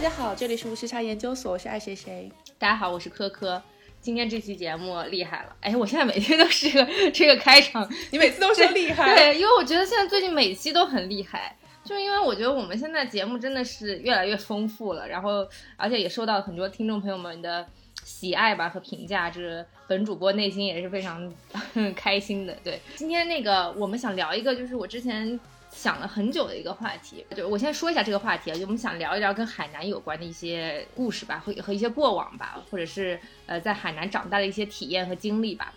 大家好，这里是无时差研究所，我是爱谁谁。大家好，我是科科。今天这期节目厉害了，哎，我现在每天都是这个 这个开场，你每次都说厉害，对，因为我觉得现在最近每期都很厉害，就是因为我觉得我们现在节目真的是越来越丰富了，然后而且也受到很多听众朋友们的喜爱吧和评价，就是本主播内心也是非常 开心的。对，今天那个我们想聊一个，就是我之前。想了很久的一个话题，就我先说一下这个话题啊，就我们想聊一聊跟海南有关的一些故事吧，和和一些过往吧，或者是呃在海南长大的一些体验和经历吧。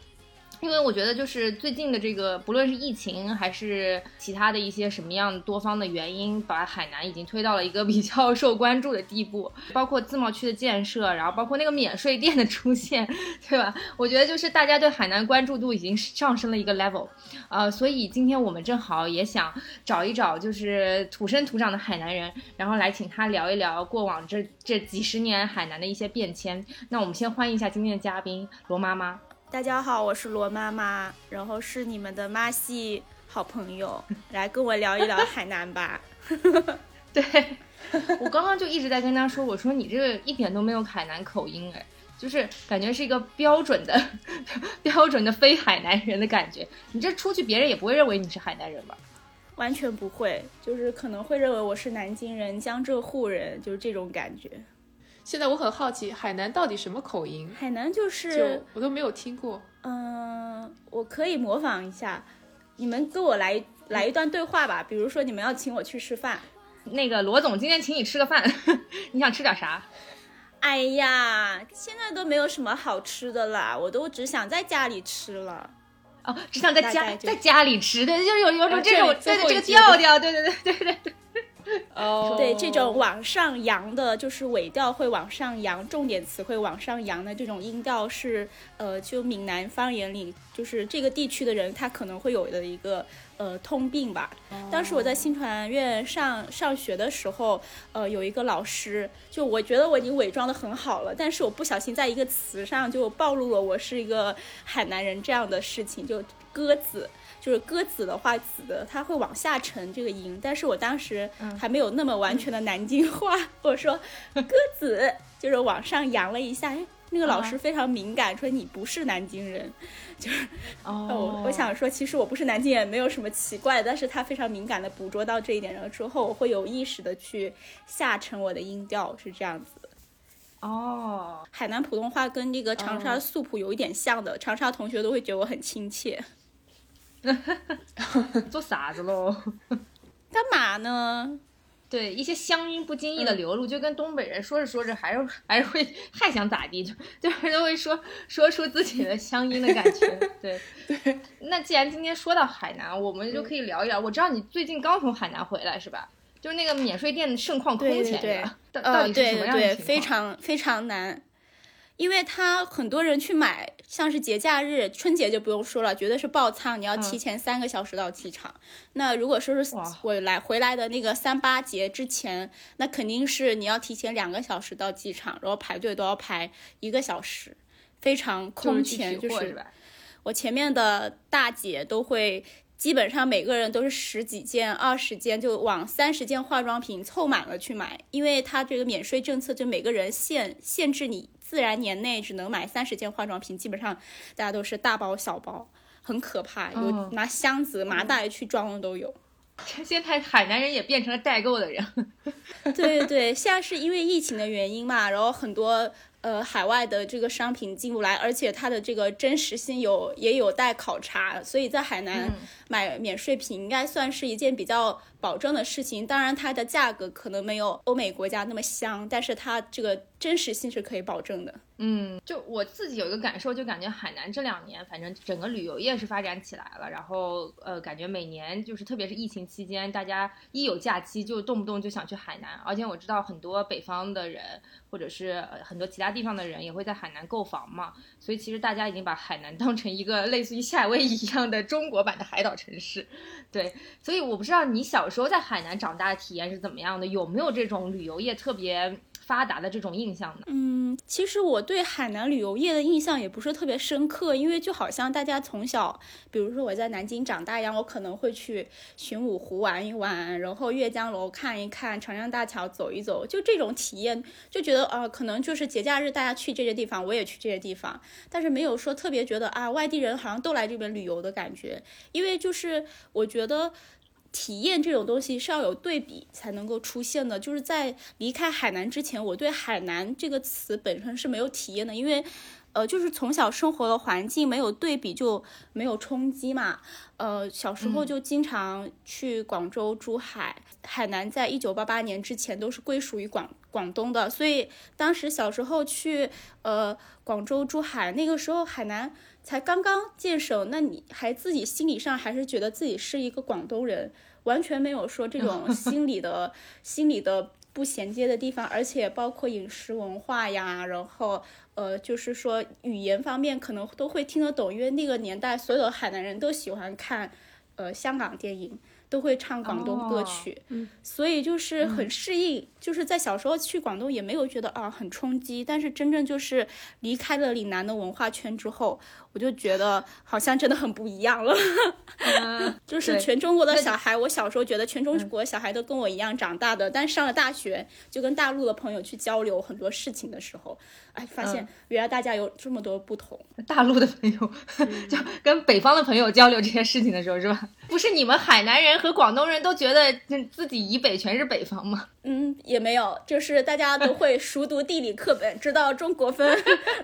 因为我觉得，就是最近的这个，不论是疫情还是其他的一些什么样多方的原因，把海南已经推到了一个比较 受关注的地步。包括自贸区的建设，然后包括那个免税店的出现，对吧？我觉得就是大家对海南关注度已经上升了一个 level。呃，所以今天我们正好也想找一找，就是土生土长的海南人，然后来请他聊一聊过往这这几十年海南的一些变迁。那我们先欢迎一下今天的嘉宾罗妈妈。大家好，我是罗妈妈，然后是你们的妈系好朋友，来跟我聊一聊海南吧。对，我刚刚就一直在跟他说，我说你这个一点都没有海南口音，哎，就是感觉是一个标准的、标准的非海南人的感觉。你这出去，别人也不会认为你是海南人吧？完全不会，就是可能会认为我是南京人、江浙沪人，就是这种感觉。现在我很好奇，海南到底什么口音？海南就是我都没有听过。嗯，我可以模仿一下，你们跟我来来一段对话吧。比如说，你们要请我去吃饭，那个罗总今天请你吃个饭，你想吃点啥？哎呀，现在都没有什么好吃的啦，我都只想在家里吃了。哦，只想在家在家里吃，对，就是有有种这种对对这个调调，对对对对对对。哦，对，这种往上扬的，就是尾调会往上扬，重点词会往上扬的这种音调是，呃，就闽南方言里，就是这个地区的人他可能会有的一个呃通病吧。当时我在新传院上上学的时候，呃，有一个老师，就我觉得我已经伪装的很好了，但是我不小心在一个词上就暴露了我是一个海南人这样的事情，就鸽子。就是鸽子的话，子的它会往下沉这个音，但是我当时还没有那么完全的南京话，我说鸽子就是往上扬了一下，哎，那个老师非常敏感，说你不是南京人，就是哦，我想说其实我不是南京人，没有什么奇怪，但是他非常敏感的捕捉到这一点，然后之后我会有意识的去下沉我的音调，是这样子。哦，海南普通话跟这个长沙素普有一点像的，长沙同学都会觉得我很亲切。做啥子喽？干嘛呢？对，一些乡音不经意的流露，就跟东北人说着说着，还是还是会还想咋地，就就是都会说说出自己的乡音的感觉。对对。那既然今天说到海南，我们就可以聊一聊。我知道你最近刚从海南回来，是吧？就是那个免税店的盛况空前的，到到底是什么样的情况？非常非常难。因为他很多人去买，像是节假日、春节就不用说了，绝对是爆仓，你要提前三个小时到机场。那如果说是我来回来的那个三八节之前，那肯定是你要提前两个小时到机场，然后排队都要排一个小时，非常空前。就是我前面的大姐都会，基本上每个人都是十几件、二十件，就往三十件化妆品凑满了去买，因为它这个免税政策，就每个人限限制你。自然年内只能买三十件化妆品，基本上大家都是大包小包，很可怕，有拿箱子麻袋去装的都有。现在海南人也变成了代购的人。对对对，现在是因为疫情的原因嘛，然后很多呃海外的这个商品进不来，而且它的这个真实性有也有待考察，所以在海南买免税品应该算是一件比较保证的事情。当然，它的价格可能没有欧美国家那么香，但是它这个。真实性是可以保证的。嗯，就我自己有一个感受，就感觉海南这两年，反正整个旅游业是发展起来了。然后，呃，感觉每年就是特别是疫情期间，大家一有假期就动不动就想去海南。而且我知道很多北方的人，或者是很多其他地方的人，也会在海南购房嘛。所以其实大家已经把海南当成一个类似于夏威夷一样的中国版的海岛城市。对，所以我不知道你小时候在海南长大的体验是怎么样的，有没有这种旅游业特别。发达的这种印象呢？嗯，其实我对海南旅游业的印象也不是特别深刻，因为就好像大家从小，比如说我在南京长大一样，我可能会去玄武湖玩一玩，然后阅江楼看一看，长江大桥走一走，就这种体验，就觉得啊、可能就是节假日大家去这些地方，我也去这些地方，但是没有说特别觉得啊，外地人好像都来这边旅游的感觉，因为就是我觉得。体验这种东西是要有对比才能够出现的。就是在离开海南之前，我对海南这个词本身是没有体验的，因为，呃，就是从小生活的环境没有对比就没有冲击嘛。呃，小时候就经常去广州、珠海、海南，在一九八八年之前都是归属于广广东的，所以当时小时候去呃广州、珠海，那个时候海南。才刚刚建省，那你还自己心理上还是觉得自己是一个广东人，完全没有说这种 心理的、心理的不衔接的地方，而且包括饮食文化呀，然后呃，就是说语言方面可能都会听得懂，因为那个年代所有的海南人都喜欢看呃香港电影。都会唱广东歌曲，嗯，所以就是很适应，就是在小时候去广东也没有觉得啊很冲击，但是真正就是离开了岭南的文化圈之后，我就觉得好像真的很不一样了。嗯，就是全中国的小孩，我小时候觉得全中国小孩都跟我一样长大的，但上了大学就跟大陆的朋友去交流很多事情的时候，哎，发现原来大家有这么多不同。大陆的朋友 就跟北方的朋友交流这些事情的时候，是吧？不是你们海南人和广东人都觉得自己以北全是北方吗？嗯，也没有，就是大家都会熟读地理课本，知道中国分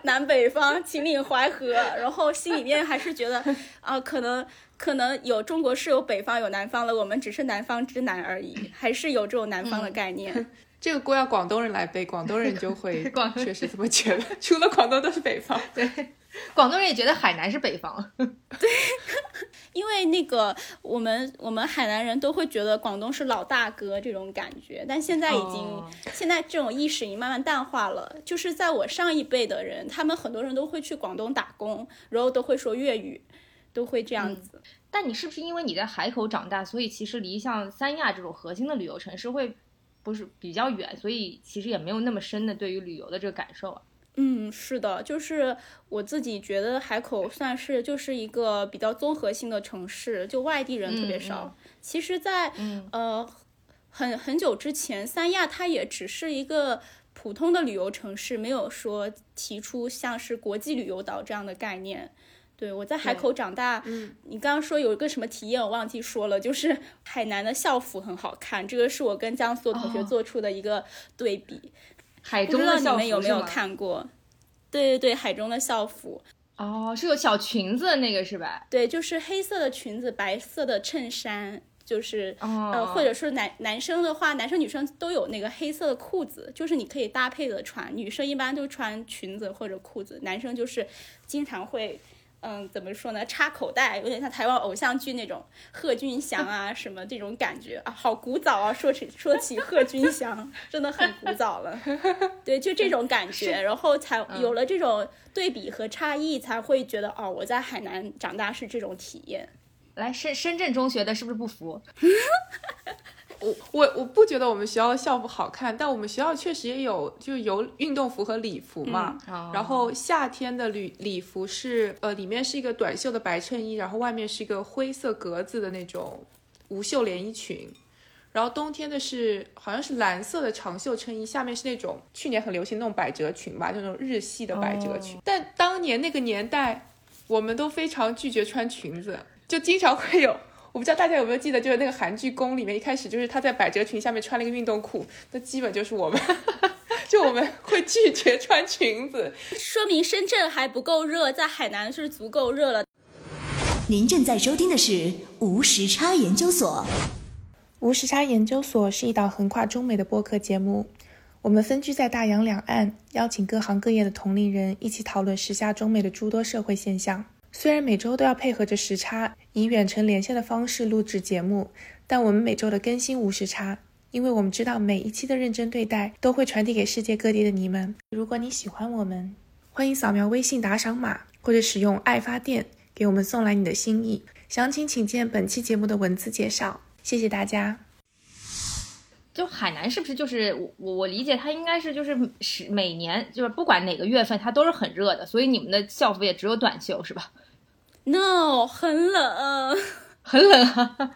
南北方、秦岭淮河，然后心里面还是觉得 啊、可能可能有中国是有北方有南方了，我们只是南方之南而已，还是有这种南方的概念。这个锅要广东人来背，广东人就会 确实这么觉得。除了广东都是北方，对，广东人也觉得海南是北方。对 因为那个我们我们海南人都会觉得广东是老大哥这种感觉，但现在已经、哦现在这种意识已经慢慢淡化了。就是在我上一辈的人，他们很多人都会去广东打工，然后都会说粤语，都会这样子。但你是不是因为你在海口长大，所以其实离像三亚这种核心的旅游城市会不是比较远，所以其实也没有那么深的对于旅游的这个感受啊？嗯，是的，就是我自己觉得海口算是就是一个比较综合性的城市，就外地人特别少。其实在，嗯呃很很久之前，三亚它也只是一个普通的旅游城市，没有说提出像是国际旅游岛这样的概念。对我在海口长大，嗯，你刚刚说有一个什么体验，我忘记说了，就是海南的校服很好看，这个是我跟江苏的同学哦做出的一个对比。海不知道你中的校服们有没有？看过？对对对，海中的校服，哦，是有小裙子的那个是吧？对，就是黑色的裙子，白色的衬衫，就是、哦，呃，或者是男男生的话，男生女生都有那个黑色的裤子，就是你可以搭配的穿。女生一般都穿裙子或者裤子，男生就是经常会。嗯，怎么说呢？插口袋，有点像台湾偶像剧那种贺军翔啊，什么这种感觉啊，好古早啊！说起说起贺军翔，真的很古早了。对，就这种感觉，然后才有了这种对比和差异，才会觉得哦，我在海南长大是这种体验。来深深圳中学的是不是不服？我我我不觉得我们学校的校服好看，但我们学校确实也有，就是有运动服和礼服嘛。哦然后夏天的礼礼服是呃，里面是一个短袖的白衬衣，然后外面是一个灰色格子的那种无袖连衣裙。然后冬天的是好像是蓝色的长袖衬衣，下面是那种去年很流行那种百褶裙吧，就那种日系的百褶裙。但当年那个年代，我们都非常拒绝穿裙子，就经常会有。我不知道大家有没有记得，就是那个韩剧《宫》里面，一开始就是他在百褶裙下面穿了一个运动裤，那基本就是我们，就我们会拒绝穿裙子。说明深圳还不够热，在海南是足够热了。您正在收听的是无时差研究所。无时差研究所是一档横跨中美的播客节目，我们分居在大洋两岸，邀请各行各业的同龄人一起讨论时下中美的诸多社会现象。虽然每周都要配合着时差，以远程连线的方式录制节目，但我们每周的更新无时差，因为我们知道每一期的认真对待都会传递给世界各地的你们。如果你喜欢我们，欢迎扫描微信打赏码，或者使用爱发电给我们送来你的心意。详情请见本期节目的文字介绍。谢谢大家。就海南是不是就是我我我理解它应该是就是是每年就是不管哪个月份它都是很热的，所以你们的校服也只有短袖是吧？No，很冷。很冷 啊，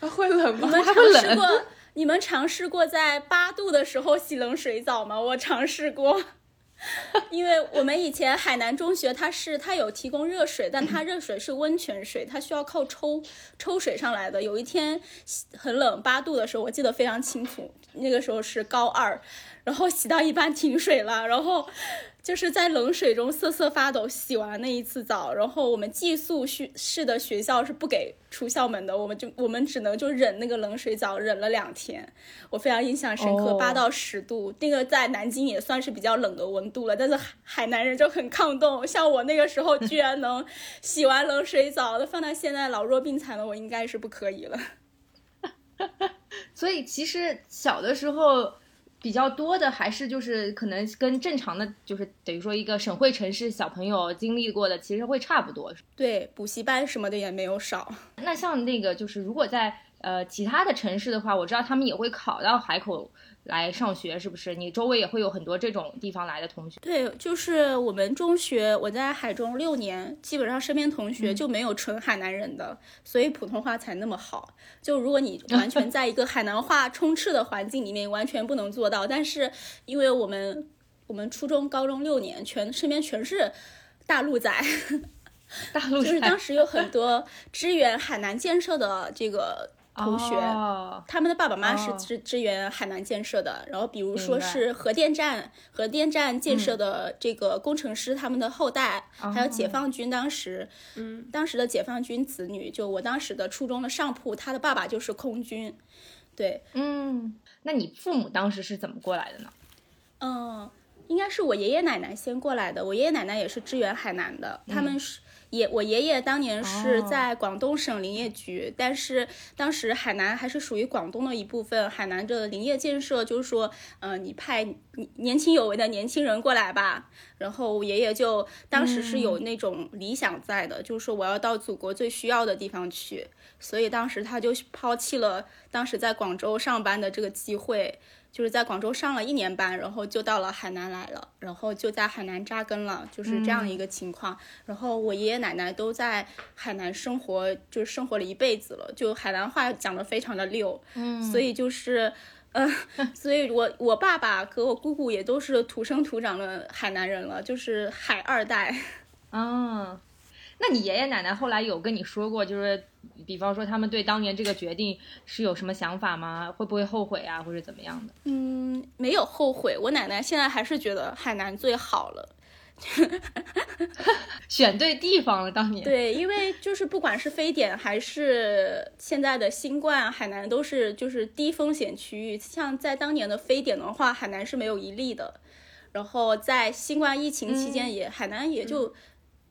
会冷吗？你们尝还会冷试过？你们尝试过在八度的时候洗冷水澡吗？我尝试过，因为我们以前海南中学它是它有提供热水，但它热水是温泉水，它需要靠抽抽水上来的。有一天很冷，八度的时候，我记得非常清楚，那个时候是高二，然后洗到一半停水了，然后。就是在冷水中瑟瑟发抖，洗完那一次澡，然后我们寄宿学式的学校是不给出校门的，我们就我们只能就忍那个冷水澡，忍了两天，我非常印象深刻，哦。八到十度，那个在南京也算是比较冷的温度了，但是海海南人就很抗冻，像我那个时候居然能洗完冷水澡，那放到现在老弱病残的我应该是不可以了。所以其实小的时候比较多的还是就是可能跟正常的就是等于说一个省会城市小朋友经历过的其实会差不多。对，补习班什么的也没有少。那像那个就是如果在呃其他的城市的话，我知道他们也会考到海口来上学，是不是？你周围也会有很多这种地方来的同学。对，就是我们中学，我在海中六年，基本上身边同嗯学就没有纯海南人的，所以普通话才那么好。就如果你 完全在一个海南话充斥的环境里面，完全不能做到。但是因为我们我们初中、高中六年，全身边全是大陆仔，大陆 就是当时有很多支援海南建设的这个同学。哦他们的爸爸妈妈是哦支支援海南建设的，然后比如说是核电站、核电站建设的这个工程师他们的后代，还有解放军当时，嗯，当时的解放军子女，就我当时的初中的上铺，他的爸爸就是空军，对，嗯，那你父母当时是怎么过来的呢？嗯，应该是我爷爷奶奶先过来的。我爷爷奶奶也是支援海南的，他们是爷我爷爷当年是哦在广东省林业局，但是当时海南还是属于广东的一部分。海南的林业建设就是说，嗯、你派年年轻有为的年轻人过来吧。然后我爷爷就当时是有那种理想在的，就是说我要到祖国最需要的地方去，所以当时他就抛弃了当时在广州上班的这个机会。就是在广州上了一年班，然后就到了海南来了，然后就在海南扎根了，就是这样一个情况。然后我爷爷奶奶都在海南生活，就是生活了一辈子了，就海南话讲的非常的溜，嗯，所以就是。嗯，所以我我爸爸和我姑姑也都是土生土长的海南人了，就是海二代。啊，那你爷爷奶奶后来有跟你说过，就是比方说他们对当年这个决定是有什么想法吗？会不会后悔啊，或者怎么样的？嗯，没有后悔。我奶奶现在还是觉得海南最好了。选对地方了，当年。对，因为就是不管是非典还是现在的新冠，海南都是就是低风险区域。像在当年的非典的话，海南是没有一例的。然后在新冠疫情期间也，海南也就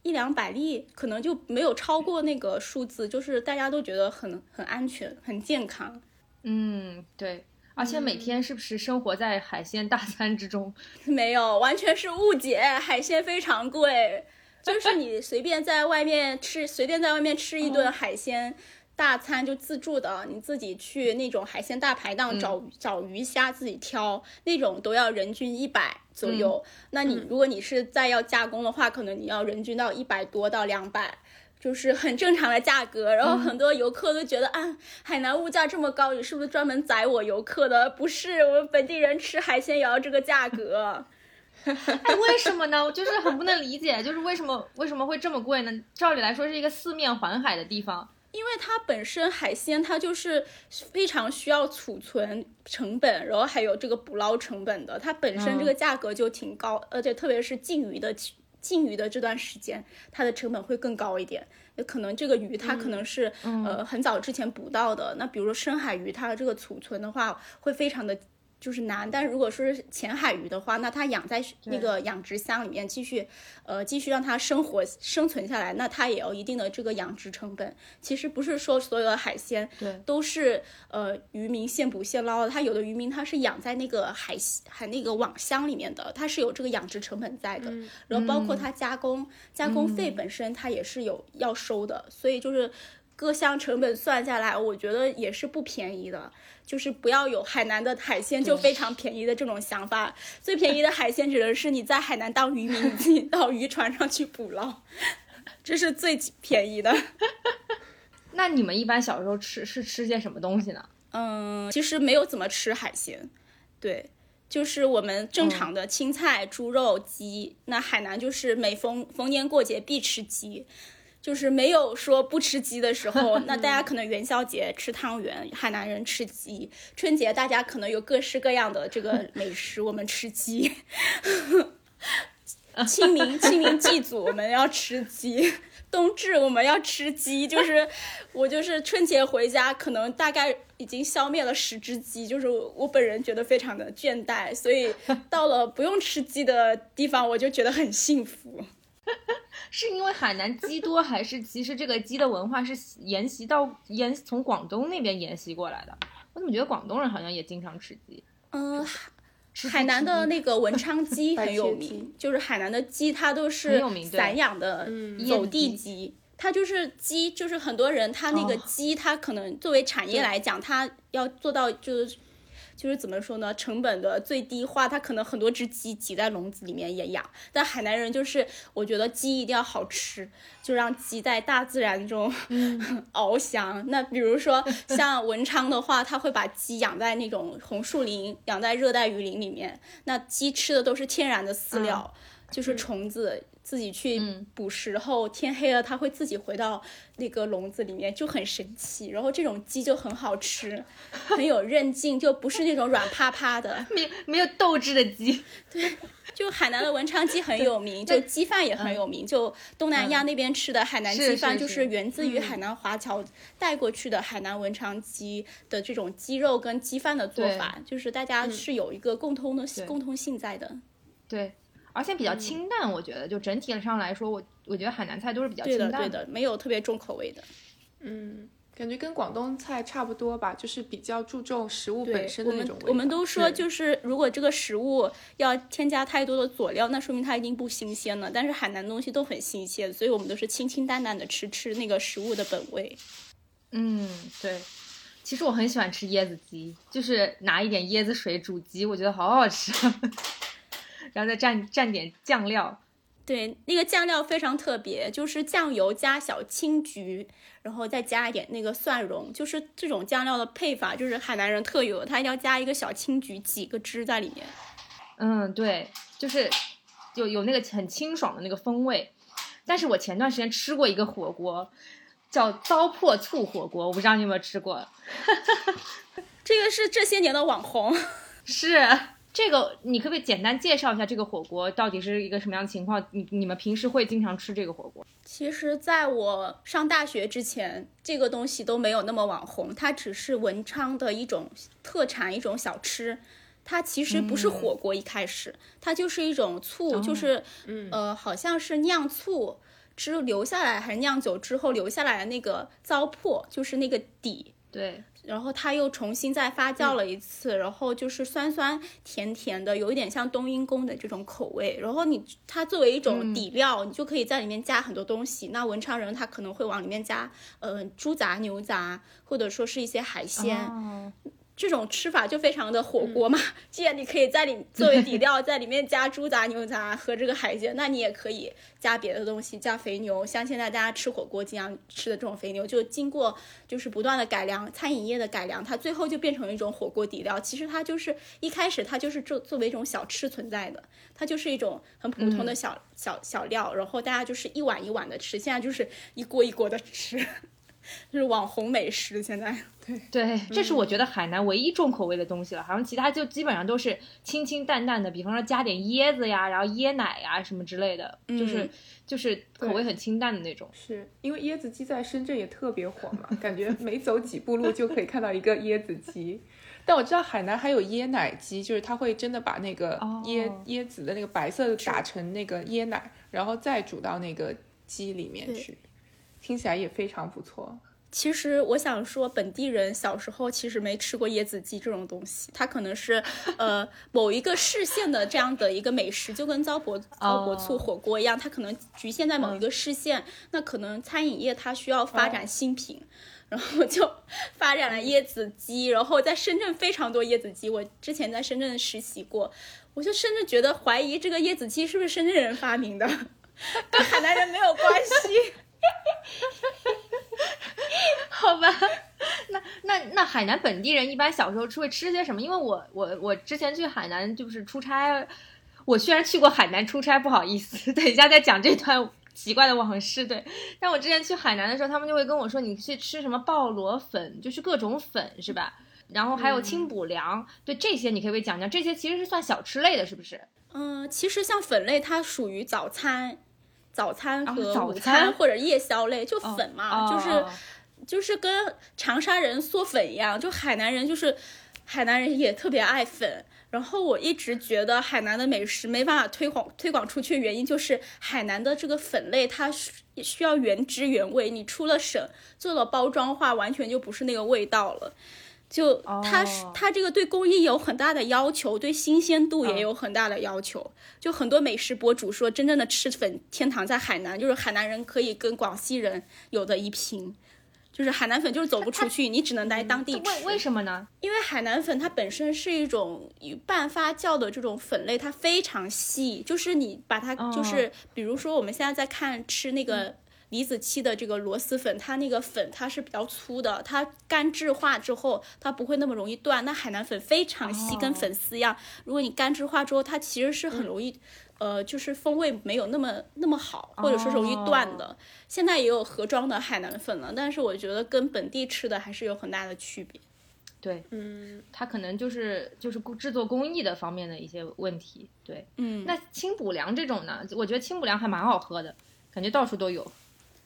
一两百例，可能就没有超过那个数字，就是大家都觉得很很安全、很健康。嗯，对。而且每天是不是生活在海鲜大餐之中？没有，完全是误解。海鲜非常贵，就是你随便在外面吃，随便在外面吃一顿海鲜大餐就自助的，你自己去那种海鲜大排档找、找鱼虾自己挑，那种都要人均一百左右。那你如果你是再要加工的话，可能你要人均到一百多到两百。就是很正常的价格，然后很多游客都觉得、啊，海南物价这么高，你是不是专门宰我游客的？不是，我们本地人吃海鲜也要这个价格。哎，为什么呢？我就是很不能理解，就是为什么为什么会这么贵呢？照理来说是一个四面环海的地方，因为它本身海鲜它就是非常需要储存成本，然后还有这个捕捞成本的，它本身这个价格就挺高，而且特别是禁渔的禁渔的这段时间，它的成本会更高一点。可能这个鱼它可能是、呃很早之前捕到的，那比如说深海鱼，它的这个储存的话会非常的。就是难，但如果说是浅海鱼的话，那它养在那个养殖箱里面，继续，呃，继续让它生活生存下来，那它也有一定的这个养殖成本。其实不是说所有的海鲜对都是呃渔民现捕现捞的，它有的渔民他是养在那个海海那个网箱里面的，它是有这个养殖成本在的。然后包括它加工，加工费本身它也是有要收的，所以就是。各项成本算下来，我觉得也是不便宜的。就是不要有海南的海鲜就非常便宜的这种想法。最便宜的海鲜指的是你在海南当渔民，你自己到渔船上去捕捞，这是最便宜的。那你们一般小时候吃是吃些什么东西呢？嗯，其实没有怎么吃海鲜，对，就是我们正常的青菜、猪肉、鸡。那海南就是每逢逢年过节必吃鸡。就是没有说不吃鸡的时候，那大家可能元宵节吃汤圆，海南人吃鸡；春节大家可能有各式各样的这个 美食，我们吃鸡。清明清明祭祖我们要吃鸡，冬至我们要吃鸡。就是我就是春节回家，可能大概已经消灭了十只鸡，就是我本人觉得非常的倦怠，所以到了不用吃鸡的地方，我就觉得很幸福。是因为海南鸡多，还是其实这个鸡的文化是沿袭到沿从广东那边沿袭过来的？我怎么觉得广东人好像也经常吃鸡？嗯，海南的那个文昌鸡很有名，就是海南的鸡它都是散养的走地鸡，它就是鸡，就是很多人他那个鸡，它可能作为产业来讲，它要做到就是。就是怎么说呢？成本的最低化，它可能很多只鸡挤在笼子里面也养。但海南人就是，我觉得鸡一定要好吃，就让鸡在大自然中 翱翔。那比如说像文昌的话，他会把鸡养在那种红树林，养在热带雨林里面。那鸡吃的都是天然的饲料，就是虫子。自己去捕食后，天黑了，它会自己回到那个笼子里面，就很神奇。然后这种鸡就很好吃，很有韧劲，就不是那种软趴趴的，没没有斗志的鸡。对，就海南的文昌鸡很有名，就鸡饭也很有名。就东南亚那边吃的海南鸡饭，就是源自于海南华侨带过去的海南文昌鸡的这种鸡肉跟鸡饭的做法，就是大家是有一个共通的共通性在的。对。而且比较清淡，我觉得就整体上来说，我我觉得海南菜都是比较清淡的，对的，没有特别重口味的。嗯，感觉跟广东菜差不多吧，就是比较注重食物本身的那种味道。我们都说，就是如果这个食物要添加太多的佐料，那说明它一定不新鲜了。但是海南东西都很新鲜，所以我们都是清清淡淡的吃，吃那个食物的本味。嗯，对。其实我很喜欢吃椰子鸡，就是拿一点椰子水煮鸡，我觉得好好吃。然后再蘸蘸点酱料，对，那个酱料非常特别，就是酱油加小青桔，然后再加一点那个蒜蓉，就是这种酱料的配法，就是海南人特有，他一定要加一个小青桔，几个汁在里面。嗯，对，就是有有那个很清爽的那个风味。但是我前段时间吃过一个火锅，叫糟粕醋火锅，我不知道你有没有吃过。这个是这些年的网红，是。这个你可不可以简单介绍一下这个火锅到底是一个什么样的情况？你你们平时会经常吃这个火锅？其实，在我上大学之前，这个东西都没有那么网红，它只是文昌的一种特产，一种小吃。它其实不是火锅，一开始它就是一种醋，就是呃，好像是酿醋之留下来，还是酿酒之后留下来的那个糟粕，就是那个底。对。然后它又重新再发酵了一次，然后就是酸酸甜甜的，有一点像冬阴功的这种口味。然后你它作为一种底料，你就可以在里面加很多东西。那文昌人他可能会往里面加，呃，猪杂、牛杂，或者说是一些海鲜。这种吃法就非常的火锅嘛，既然你可以在里作为底 料，在里面加猪杂、牛杂和这个海鲜，那你也可以加别的东西，加肥牛，像现在大家吃火锅经常吃的这种肥牛，就经过就是不断的改良，餐饮业的改良，它最后就变成一种火锅底料。其实它就是一开始它就是作作为一种小吃存在的，它就是一种很普通的小小小料，然后大家就是一碗一碗的吃，现在就是一锅一锅的吃。就是网红美食，现在对 对，这是我觉得海南唯一重口味的东西了，好像其他就基本上都是清清淡淡的，比方说加点椰子呀，然后椰奶呀什么之类的，就是就是口味很清淡的那种。是因为椰子鸡在深圳也特别火嘛，感觉每走几步路就可以看到一个椰子鸡。但我知道海南还有椰奶鸡，就是他会真的把那个椰椰子的那个白色打成那个椰奶，然后再煮到那个鸡里面去。听起来也非常不错。其实我想说，本地人小时候其实没吃过椰子鸡这种东西，它可能是呃某一个市县的这样的一个美食，就跟糟粕糟粕醋火锅一样，它可能局限在某一个市县，那可能餐饮业它需要发展新品。然后就 发展了椰子鸡，然后在深圳非常多椰子鸡。我之前在深圳实习过，我就甚至觉得怀疑这个椰子鸡是不是深圳人发明的，跟海南人没有关系。好吧，那那那海南本地人一般小时候吃会吃些什么？因为我我我之前去海南就是出差，我虽然去过海南出差，不好意思，等一下再讲这段奇怪的往事。对，但我之前去海南的时候，他们就会跟我说，你去吃什么鲍螺粉，就是各种粉是吧？然后还有清补凉，对这些你可不可以讲讲？这些其实是算小吃类的，是不是？嗯，其实像粉类，它属于早餐。早餐和午餐或者夜宵类，就粉嘛，就是就是跟长沙人嗦粉一样，就海南人就是海南人也特别爱粉。然后我一直觉得海南的美食没办法推广推广出去，原因就是海南的这个粉类它需要原汁原味，你出了省做了包装化，完全就不是那个味道了。就它是它这个对工艺有很大的要求，对新鲜度也有很大的要求。就很多美食博主说，真正的吃粉天堂在海南，就是海南人可以跟广西人有的一拼。就是海南粉就是走不出去，你只能来当地吃。为为什么呢？因为海南粉它本身是一种半发酵的这种粉类，它非常细。就是你把它就是比如说我们现在在看吃那个。李子柒的这个螺蛳粉，它那个粉它是比较粗的，它干质化之后它不会那么容易断。那海南粉非常细，跟粉丝一样。如果你干质化之后，它其实是很容易，呃，就是风味没有那么那么好，或者说容易断的。现在也有盒装的海南粉了，但是我觉得跟本地吃的还是有很大的区别。对，嗯，它可能就是就是制作工艺的方面的一些问题。对，嗯，那清补凉这种呢？我觉得清补凉还蛮好喝的，感觉到处都有。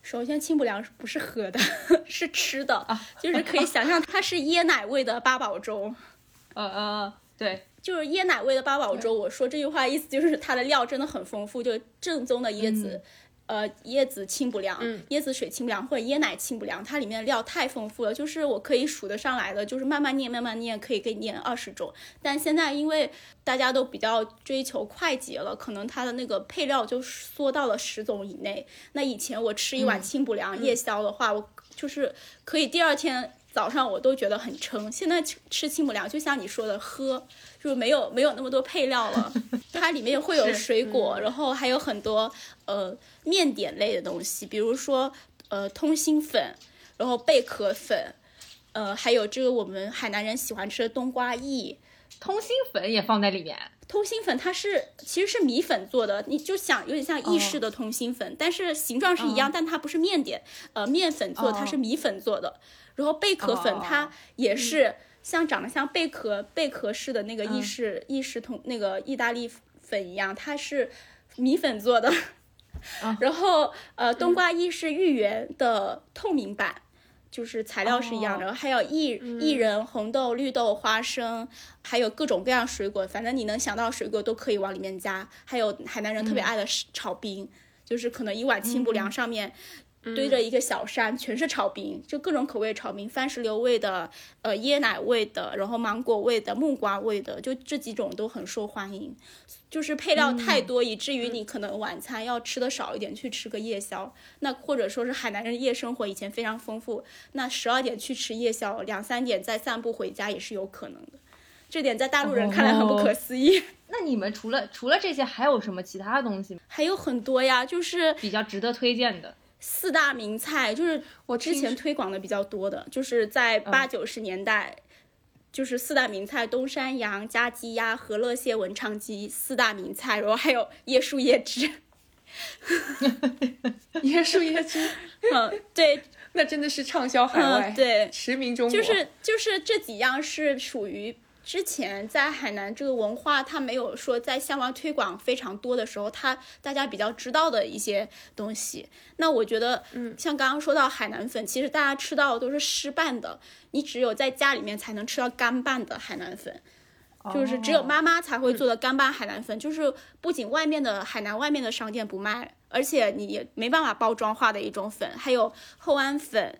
首先，清补凉不是喝的，是吃的啊，就是可以想象它是椰奶味的八宝粥。呃呃，对，就是椰奶味的八宝粥。我说这句话意思就是它的料真的很丰富，就正宗的椰子。呃，椰子清补凉，椰子水清补凉或者椰奶清补凉，它里面的料太丰富了，就是我可以数得上来的，就是慢慢念慢慢念，可以给你念二十种。但现在因为大家都比较追求快捷了，可能它的那个配料就缩到了十种以内。那以前我吃一碗清补凉夜宵的话，我就是可以第二天。早上我都觉得很撑，现在吃清补凉就像你说的喝，就是没有没有那么多配料了，它里面会有水果，然后还有很多呃面点类的东西，比如说呃通心粉，然后贝壳粉，呃还有这个我们海南人喜欢吃的冬瓜意，通心粉也放在里面。通心粉它是其实是米粉做的，你就想有点像意式的通心粉，但是形状是一样，但它不是面点，呃面粉做，它是米粉做的。然后贝壳粉它也是像长得像贝壳贝壳似的那个意式意式同那个意大利粉一样，它是米粉做的。然后呃冬瓜意式芋圆的透明版，就是材料是一样的。还有薏薏仁、红豆、绿豆、花生，还有各种各样水果，反正你能想到水果都可以往里面加。还有海南人特别爱的炒冰，就是可能一碗清补凉上面。堆着一个小山，全是炒冰，就各种口味炒冰，番石榴味的，呃，椰奶味的，然后芒果味的，木瓜味的，就这几种都很受欢迎。就是配料太多，以至于你可能晚餐要吃的少一点，去吃个夜宵。那或者说是海南人夜生活以前非常丰富，那十二点去吃夜宵，两三点再散步回家也是有可能的。这点在大陆人看来很不可思议。那你们除了除了这些，还有什么其他东西？还有很多呀，就是比较值得推荐的。四大名菜就是我之前推广的比较多的，就是在八九十年代，就是四大名菜：东山羊、加鸡鸭、和乐蟹、文昌鸡四大名菜，然后还有椰树椰汁。椰树椰汁，嗯，对，那真的是畅销海外，对，驰名中国。就是就是这几样是属于。之前在海南这个文化，它没有说在向外推广非常多的时候，它大家比较知道的一些东西。那我觉得，嗯，像刚刚说到海南粉，其实大家吃到的都是湿拌的，你只有在家里面才能吃到干拌的海南粉，就是只有妈妈才会做的干拌海南粉，就是不仅外面的海南外面的商店不卖，而且你也没办法包装化的一种粉。还有厚安粉。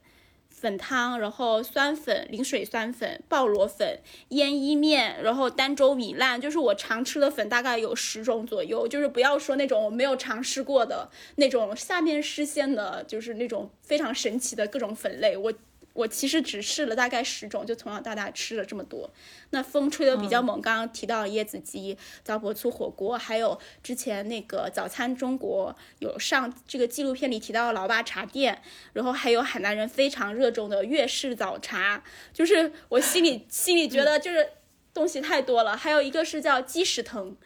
粉汤，然后酸粉、零水酸粉、鲍螺粉、腌伊面，然后儋州米烂，就是我常吃的粉大概有十种左右。就是不要说那种我没有尝试过的那种下面视线的，就是那种非常神奇的各种粉类，我。我其实只试了大概十种，就从小到大吃了这么多。那风吹的比较猛，刚刚提到椰子鸡、糟粕醋火锅，还有之前那个早餐中国有上这个纪录片里提到的老爸茶店，然后还有海南人非常热衷的粤式早茶，就是我心里心里觉得就是东西太多了。还有一个是叫鸡屎藤。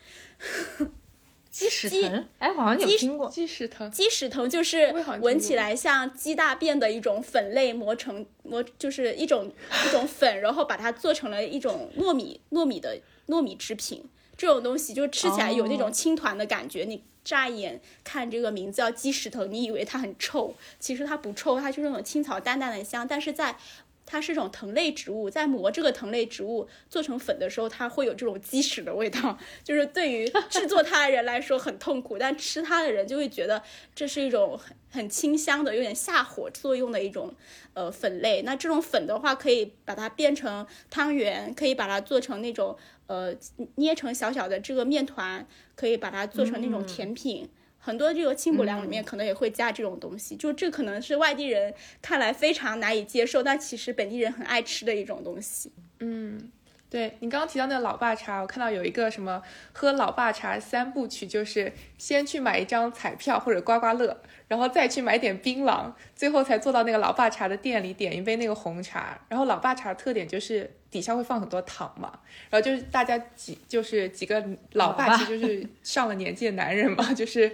鸡屎藤，哎，好像有听过。鸡屎藤，鸡屎藤就是闻起来像鸡大便的一种粉类，磨成磨就是一种一种粉，然后把它做成了一种糯米糯米的糯米制品。这种东西就吃起来有那种青团的感觉。你乍一眼看这个名字叫鸡屎藤，你以为它很臭，其实它不臭，它就是那种青草淡淡的香，但是在。它是一种藤类植物，在磨这个藤类植物做成粉的时候，它会有这种鸡屎的味道，就是对于制作它的人来说很痛苦，但吃它的人就会觉得这是一种很很清香的、有点下火作用的一种呃粉类。那这种粉的话，可以把它变成汤圆，可以把它做成那种呃捏成小小的这个面团，可以把它做成那种甜品。很多这个清补凉里面可能也会加这种东西，就这可能是外地人看来非常难以接受，但其实本地人很爱吃的一种东西。嗯，对你刚刚提到那个老爸茶，我看到有一个什么喝老爸茶三部曲，就是先去买一张彩票或者刮刮乐。然后再去买点槟榔，最后才坐到那个老爸茶的店里点一杯那个红茶。然后老爸茶特点就是底下会放很多糖嘛，然后就是大家几就是几个老爸，其实就是上了年纪的男人嘛，就是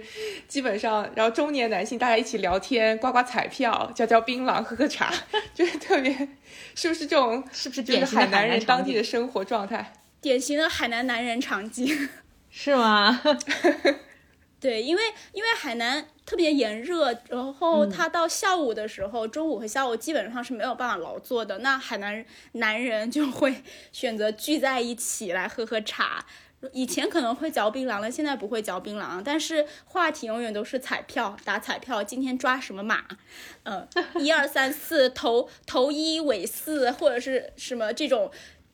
基本上，然后中年男性大家一起聊天、刮刮彩票、嚼嚼槟榔、喝喝茶，就是特别，是不是这种？是不是就是海南人当地的生活状态？典型的海南男人场景，是吗？对，因为因为海南特别炎热，然后他到下午的时候，中午和下午基本上是没有办法劳作的。那海南男人就会 选择聚在一起来喝喝茶。以前可能会嚼槟榔了，现在不会嚼槟榔，但是话题永远都是彩票，打彩票，今天抓什么马？呃，一二三四，头头一尾四，或者是什么这种，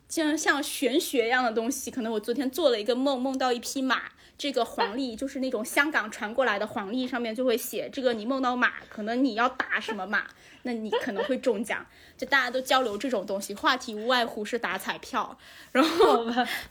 像像玄学一样的东西。可能我昨天做了一个梦，梦到一匹马。这个黄历就是那种香港传过来的黄历，上面就会写这个你梦到马，可能你要打什么马，那你可能会中奖。就大家都交流这种东西，话题无外乎是打彩票。然后，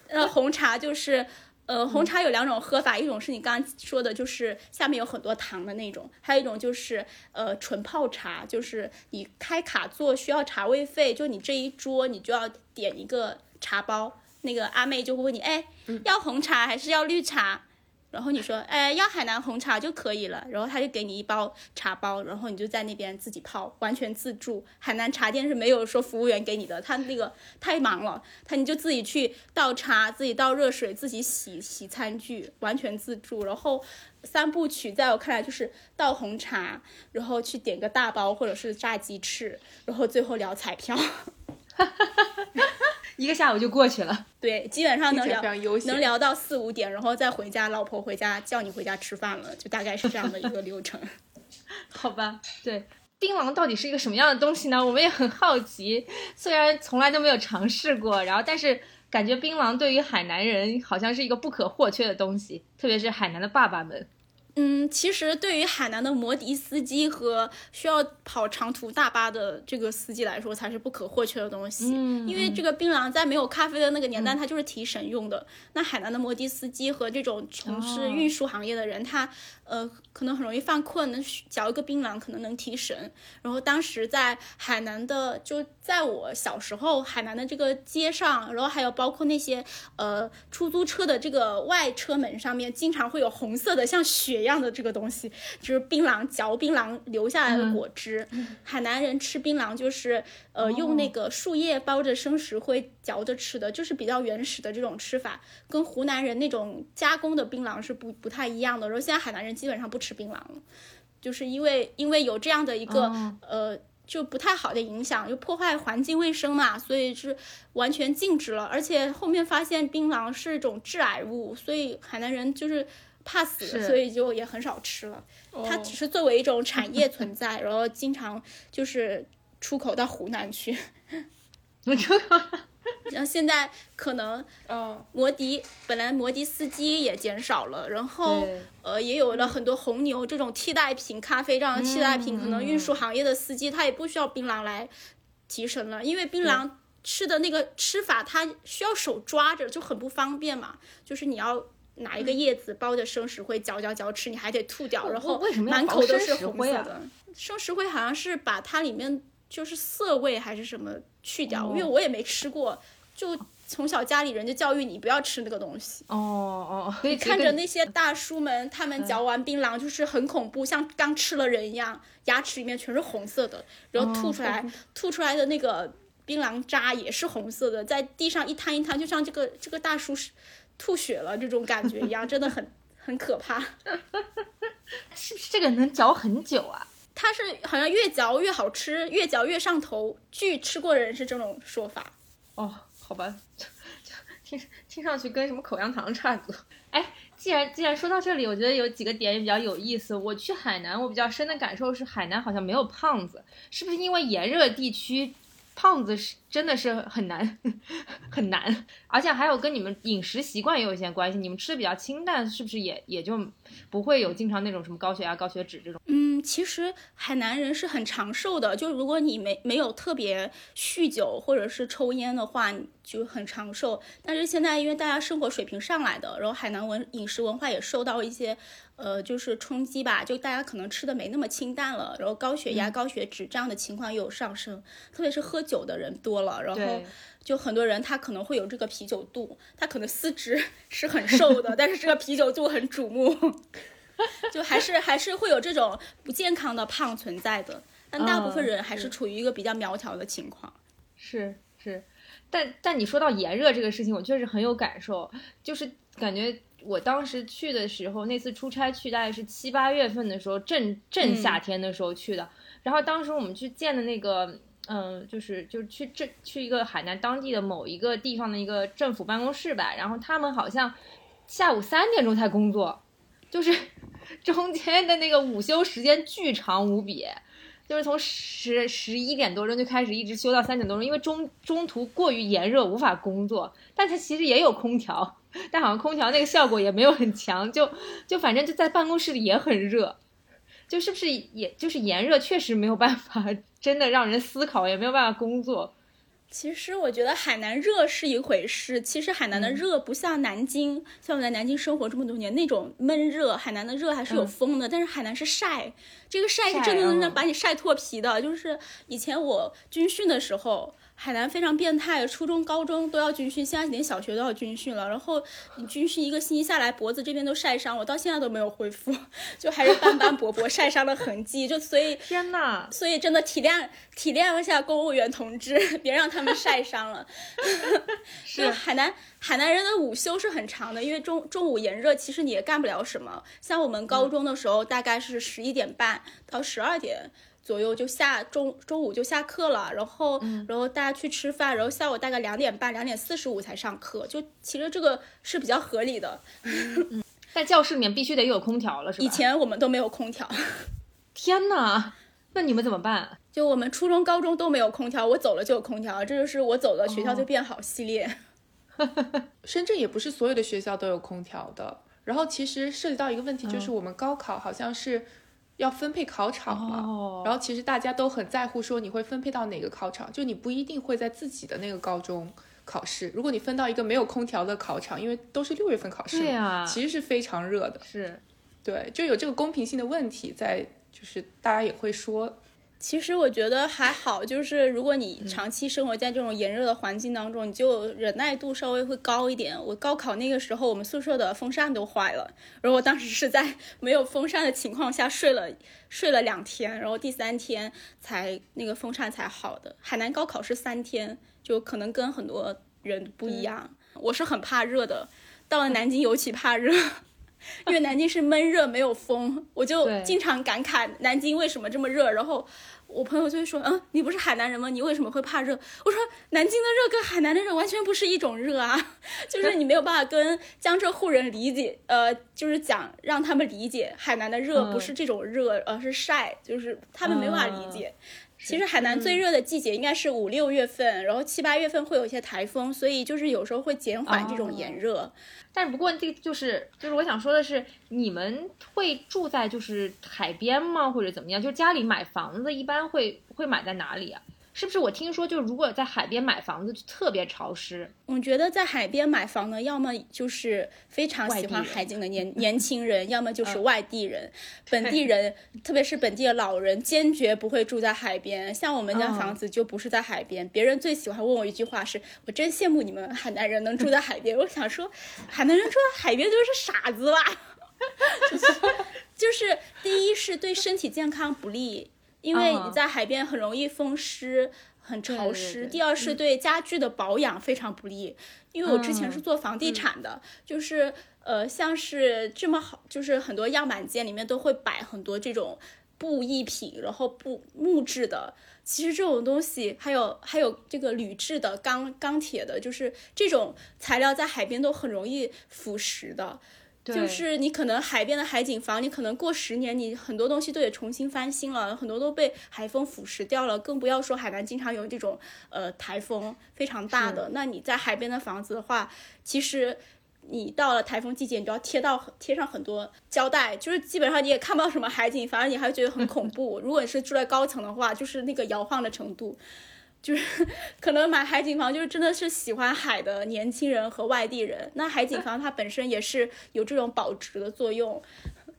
呃，红茶就是，呃，红茶有两种喝法，一种是你刚刚说的，就是下面有很多糖的那种；还有一种就是，呃，纯泡茶，就是你开卡座需要茶位费，就你这一桌你就要点一个茶包。那个阿妹就会问你，哎，要红茶还是要绿茶？然后你说，哎，要海南红茶就可以了。然后他就给你一包茶包，然后你就在那边自己泡，完全自助。海南茶店是没有说服务员给你的，他那个太忙了，他你就自己去倒茶，自己倒热水，自己洗洗餐具，完全自助。然后三部曲在我看来就是倒红茶，然后去点个大包或者是炸鸡翅，然后最后聊彩票。一个下午就过去了，对，基本上能聊能聊到四五点，然后再回家，老婆回家叫你回家吃饭了，就大概是这样的一个流程。好吧，对，槟榔到底是一个什么样的东西呢？我们也很好奇，虽然从来都没有尝试过，然后但是感觉槟榔对于海南人好像是一个不可或缺的东西，特别是海南的爸爸们。嗯，其实对于海南的摩的司机和需要跑长途大巴的这个司机来说，才是不可或缺的东西。嗯，因为这个槟榔在没有咖啡的那个年代，它就是提神用的。那海南的摩的司机和这种从事运输行业的人，他。呃，可能很容易犯困，能嚼一个槟榔可能能提神。然后当时在海南的，就在我小时候，海南的这个街上，然后还有包括那些呃出租车的这个外车门上面，经常会有红色的像血一样的这个东西，就是槟榔嚼槟榔留下来的果汁。海南人吃槟榔就是呃用那个树叶包着生石灰嚼着吃的，就是比较原始的这种吃法，跟湖南人那种加工的槟榔是不不太一样的。然后现在海南人。基本上不吃槟榔了，就是因为因为有这样的一个呃就不太好的影响，就破坏环境卫生嘛，所以是完全禁止了。而且后面发现槟榔是一种致癌物，所以海南人就是怕死，所以就也很少吃了。它只是作为一种产业存在，然后经常就是出口到湖南去。然后现在可能嗯，摩的本来摩的司机也减少了，然后呃也有了很多红牛这种替代品，咖啡这样的替代品，嗯可能运输行业的司机他也不需要槟榔来提神了，因为槟榔吃的那个吃法，它需要手抓着，就很不方便嘛，就是你要。拿一个叶子包着生石灰嚼嚼嚼吃，你还得吐掉，然后为什么满口都是石灰啊红色的。生石灰好像是把它里面就是涩味还是什么去掉，哦因为我也没吃过，就从小家里人就教育你不要吃那个东西。哦哦，所以看着那些大叔们，他们嚼完槟榔就是很恐怖，像刚吃了人一样，牙齿里面全是红色的，然后吐出来，吐出来的那个槟榔渣也是红色的，在地上一摊一摊，就像这个这个大叔是吐血了这种感觉一样，真的很很可怕。是不是这个能嚼很久啊？它是好像越嚼越好吃，越嚼越上头。据吃过的人是这种说法。哦，好吧，听听上去跟什么口香糖差不多。哎，既然既然说到这里，我觉得有几个点也比较有意思。我去海南，我比较深的感受是海南好像没有胖子，是不是因为炎热地区？胖子是真的是很难 很难，而且还有跟你们饮食习惯也有一些关系。你们吃的比较清淡，是不是也也就不会有经常那种什么高血压、高血脂这种？嗯，其实海南人是很长寿的，就如果你没没有特别酗酒或者是抽烟的话，就很长寿。但是现在因为大家生活水平上来的，然后海南文饮食文化也受到一些呃就是冲击吧，就大家可能吃的没那么清淡了，然后高血压、高血脂这样的情况又有上升，特别是喝酒的人多了，然后。就很多人他可能会有这个啤酒肚，他可能四肢 是很瘦的，但是这个啤酒肚很瞩目，就还是还是会有这种不健康的胖存在的。但大部分人还是处于一个比较苗条的情况。是是，但但你说到炎热这个事情，我确实很有感受，就是感觉我当时去的时候，那次出差去大概是七八月份的时候，正正夏天的时候去的。然后当时我们去见的那个，嗯、就是就是去这去一个海南当地的某一个地方的一个政府办公室吧，然后他们好像下午三点钟才工作，就是 中间的那个午休时间巨长无比。就是从十十一点多钟就开始，一直休到三点多钟，因为中中途过于炎热无法工作，但它其实也有空调，但好像空调那个效果也没有很强，就就反正就在办公室里也很热，就是不是也就是炎热确实没有办法真的让人思考，也没有办法工作。其实我觉得海南热是一回事，其实海南的热不像南京，像我在南京生活这么多年那种闷热，海南的热还是有风的，但是海南是晒，这个晒是真的能把你晒脱皮的。就是以前我军训的时候，海南非常变态，初中、高中都要军训，现在连小学都要军训了。然后你军训一个星期下来，脖子这边都晒伤，我到现在都没有恢复，就还是斑斑驳驳晒伤的痕迹。就所以天呐，所以真的体谅体谅一下公务员同志，别让他们晒伤了。是海南海南人的午休是很长的，因为中中午炎热，其实你也干不了什么。像我们高中的时候，大概是十一点半到十二点。左右就下中中午就下课了，然后、然后大家去吃饭，然后下午大概两点半两点四十五才上课，就其实这个是比较合理的。在教室里面必须得有空调了，是吧？以前我们都没有空调，天呐，那你们怎么办？就我们初中、高中都没有空调，我走了就有空调，这就是我走了学校就变好系列。深圳也不是所有的学校都有空调的。然后其实涉及到一个问题，就是我们高考好像是要分配考场嘛，哦然后其实大家都很在乎说你会分配到哪个考场，就你不一定会在自己的那个高中考试。如果你分到一个没有空调的考场，因为都是六月份考试，对啊其实是非常热的。是对，就有这个公平性的问题在，就是大家也会说，其实我觉得还好，就是如果你长期生活在这种炎热的环境当中，你就忍耐度稍微会高一点。我高考那个时候，我们宿舍的风扇都坏了，然后我当时是在 没有风扇的情况下睡了睡了两天，然后第三天才那个风扇才好的。海南高考是三天，就可能跟很多人不一样。我是很怕热的，到了南京尤其怕热。因为南京是闷热没有风，我就经常感慨南京为什么这么热。然后我朋友就会说：“嗯，你不是海南人吗？你为什么会怕热？”我说：“南京的热跟海南的热完全不是一种热啊，就是你没有办法跟江浙沪人理解，呃，就是讲让他们理解海南的热嗯不是这种热，而是晒，就是他们没办法理解。其实海南最热的季节应该是五六月份，然后七八月份会有一些台风，所以就是有时候会减缓这种炎热。但是不过这就是就是我想说的是，你们会住在就是海边吗，或者怎么样？就家里买房子一般会会买在哪里啊？是不是我听说，就如果在海边买房子就特别潮湿？我觉得在海边买房呢，要么就是非常喜欢海景的年年轻人，要么就是外地人。本地人，特别是本地的老人，坚决不会住在海边。像我们家房子就不是在海边。别人最喜欢问我一句话是：“我真羡慕你们海南人能住在海边。”我想说，海南人住在海边就是傻子吧？就是第一是对身体健康不利。因为你在海边很容易风湿、很潮湿。第二是对家具的保养非常不利。因为我之前是做房地产的，就是呃，像是这么好，就是很多样板间里面都会摆很多这种布艺品，然后布木质的。其实这种东西还有还有这个铝制的、钢钢铁的，就是这种材料在海边都很容易腐蚀的。就是你可能海边的海景房，你可能过十年，你很多东西都得重新翻新了，很多都被海风腐蚀掉了。更不要说海南经常有这种呃台风非常大的，那你在海边的房子的话，其实你到了台风季节，你就要贴到贴上很多胶带，就是基本上你也看不到什么海景，反而你还觉得很恐怖。如果你是住在高层的话，就是那个摇晃的程度。就是 可能买海景房，就是真的是喜欢海的年轻人和外地人。那海景房它本身也是有这种保值的作用，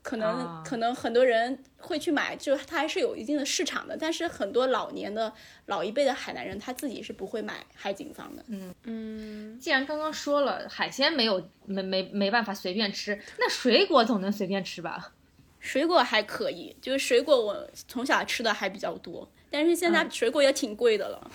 可能可能很多人会去买，就它还是有一定的市场的。但是很多老年的老一辈的海南人，他自己是不会买海景房的。嗯嗯，既然刚刚说了海鲜没有没没没办法随便吃，那水果总能随便吃吧？水果还可以，就是水果我从小吃的还比较多。但是现在水果也挺贵的了，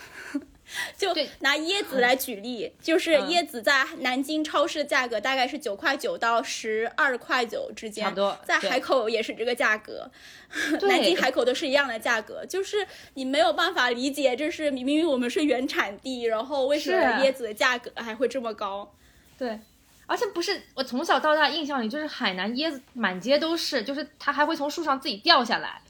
就拿椰子来举例，就是椰子在南京超市的价格大概是九块九到十二块九之间，在海口也是这个价格，南京海口都是一样的价格，就是你没有办法理解，这是明明我们是原产地，然后为什么椰子的价格还会这么高？对，而且不是我从小到大印象里就是海南椰子满街都是，就是它还会从树上自己掉下来，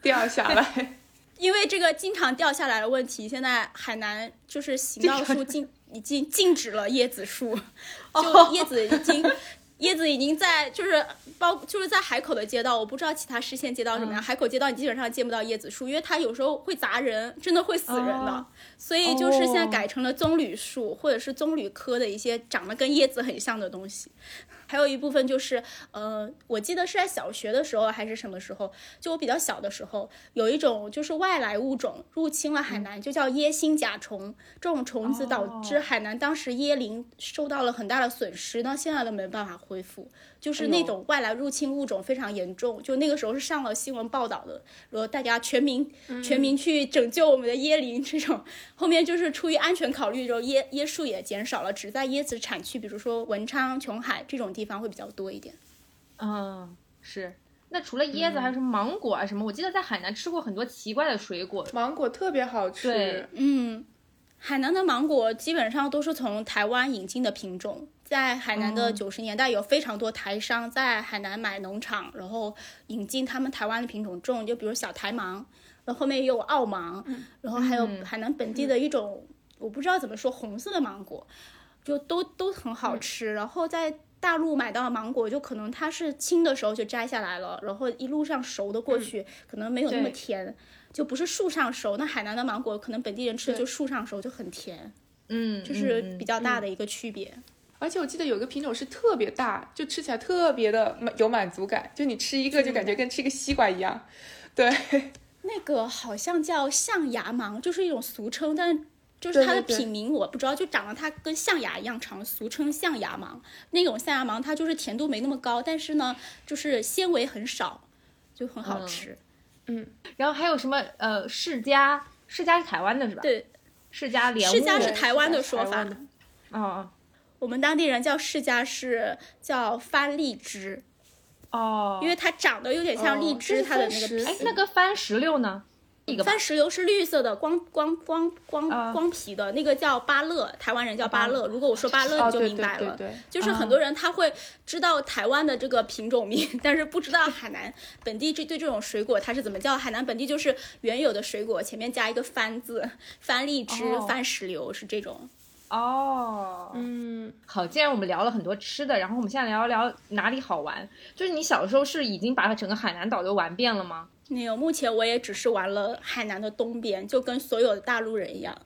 掉下来。因为这个经常掉下来的问题，现在海南就是行道树禁 已经禁止了椰子树，就椰子已经。椰子已经在，就是包，就是在海口的街道，我不知道其他市县街道什么样。海口街道你基本上见不到椰子树，因为它有时候会砸人，真的会死人的。所以就是现在改成了棕榈树，或者是棕榈科的一些长得跟椰子很像的东西。还有一部分就是，呃，我记得是在小学的时候还是什么时候，就我比较小的时候，有一种就是外来物种入侵了海南，就叫椰心甲虫。这种虫子导致海南当时椰林受到了很大的损失，到现在都没办法恢复。就是那种外来入侵物种非常严重，就那个时候是上了新闻报道的，然后大家全民全民去拯救我们的椰林。这种后面就是出于安全考虑，然后椰椰树也减少了，只在椰子产区，比如说文昌、琼海这种地方会比较多一点。嗯，是。那除了椰子，还有什么芒果啊什么？我记得在海南吃过很多奇怪的水果，芒果特别好吃。对，嗯，海南的芒果基本上都是从台湾引进的品种。在海南的九十年代，有非常多台商在海南买农场，然后引进他们台湾的品种种，就比如小台芒，然后后面也有澳芒，然后还有海南本地的一种，我不知道怎么说红色的芒果，就都都很好吃。然后在大陆买到的芒果，就可能它是青的时候就摘下来了，然后一路上熟的过去，可能没有那么甜，就不是树上熟。那海南的芒果，可能本地人吃的就树上熟就很甜，嗯，就是比较大的一个区别。而且我记得有个品种是特别大，就吃起来特别的有满足感，就你吃一个就感觉跟吃一个西瓜一样。对，那个好像叫象牙芒，就是一种俗称，但是就是它的品名我不知道，就长得它跟象牙一样长，俗称象牙芒。那种象牙芒它就是甜度没那么高，但是呢，就是纤维很少，就很好吃。嗯，然后还有什么呃世家，世家是台湾的是吧？对，世家莲雾。世家是台湾的说法。哦哦。我们当地人叫释迦是叫番荔枝，哦，因为它长得有点像荔枝，它的那个哎，那个番石榴呢？一个番石榴是绿色的，光光光光啊光皮的，那个叫芭乐，台湾人叫芭乐。如果我说芭乐，哦，你就明白了。对对对，就是很多人他会知道台湾的这个品种名，但是不知道海南本地这对这种水果它是怎么叫。海南本地就是原有的水果前面加一个番字，番荔枝、哦番石榴是这种。哦，嗯，好，既然我们聊了很多吃的，然后我们现在聊一聊哪里好玩。就是你小时候是已经把整个海南岛都玩遍了吗？没有，目前我也只是玩了海南的东边，就跟所有的大陆人一样，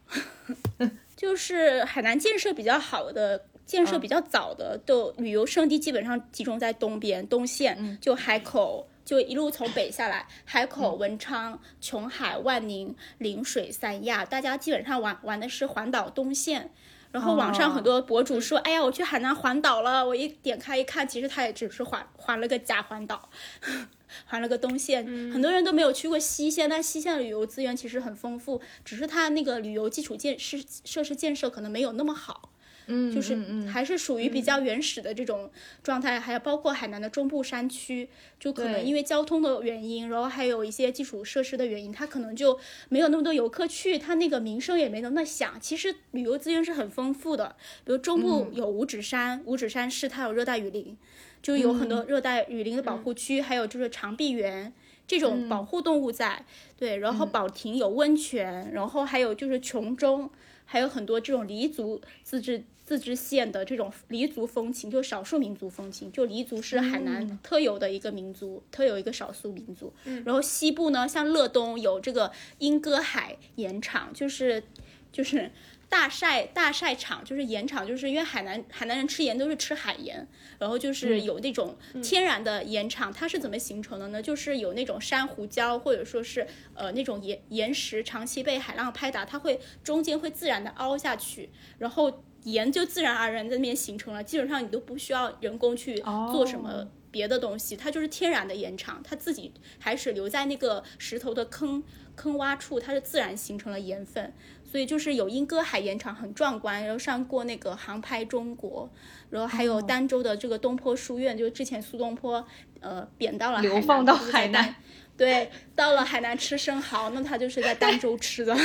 就是海南建设比较好的。建设比较早的都旅游胜地基本上集中在东边东线，就海口，就一路从北下来，海口、文昌、琼海、万宁、陵水、三亚，大家基本上玩玩的是环岛东线。然后网上很多博主说：“哎呀，我去海南环岛了。”我一点开一看，其实他也只是环环了个假环岛，环了个东线。很多人都没有去过西线，但西线的旅游资源其实很丰富，只是它那个旅游基础建设设施建设可能没有那么好。嗯，就是还是属于比较原始的这种状态，还有包括海南的中部山区，就可能因为交通的原因，然后还有一些基础设施的原因，它可能就没有那么多游客去，它那个名声也没那么响。其实旅游资源是很丰富的，比如中部有五指山，五指山市它有热带雨林，就有很多热带雨林的保护区，还有就是长臂猿。这种保护动物在，对，然后保亭有温泉，然后还有就是琼中，还有很多这种黎族自治自治县的这种黎族风情，就少数民族风情。就黎族是海南特有的一个民族，特有一个少数民族。然后西部呢，像乐东有这个莺歌海盐场，就是就是大晒大晒场，就是盐场，就是因为海南海南人吃盐都是吃海盐，然后就是有那种天然的盐场，它是怎么形成的呢？就是有那种珊瑚礁或者说是呃那种岩岩石长期被海浪拍打，它会中间会自然的凹下去，然后盐就自然而然在那边形成了，基本上你都不需要人工去做什么。别的东西，它就是天然的盐场，它自己海水留在那个石头的坑坑洼处，它是自然形成了盐分，所以就是有莺歌海盐场很壮观，然后上过那个航拍中国，然后还有儋州的这个东坡书院，就之前苏东坡呃贬到了流放到海南，对，到了海南吃生蚝，那他就是在儋州吃的。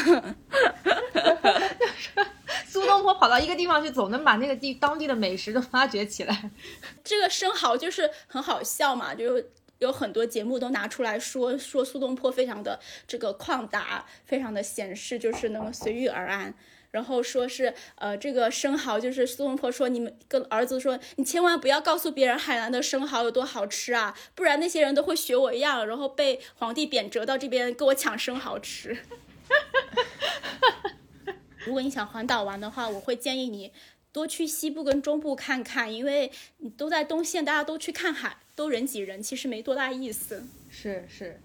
苏东坡跑到一个地方去，总能把那个地当地的美食都发掘起来。这个生蚝就是很好笑嘛，就有很多节目都拿出来说说苏东坡非常的这个旷达，非常的闲适，就是能随遇而安。然后说是呃，这个生蚝就是苏东坡说，你们跟儿子说，你千万不要告诉别人海南的生蚝有多好吃啊，不然那些人都会学我一样，然后被皇帝贬谪到这边跟我抢生蚝吃。哈哈哈哈哈如果你想环岛玩的话，我会建议你多去西部跟中部看看，因为你都在东线，大家都去看海，都人挤人，其实没多大意思。是是，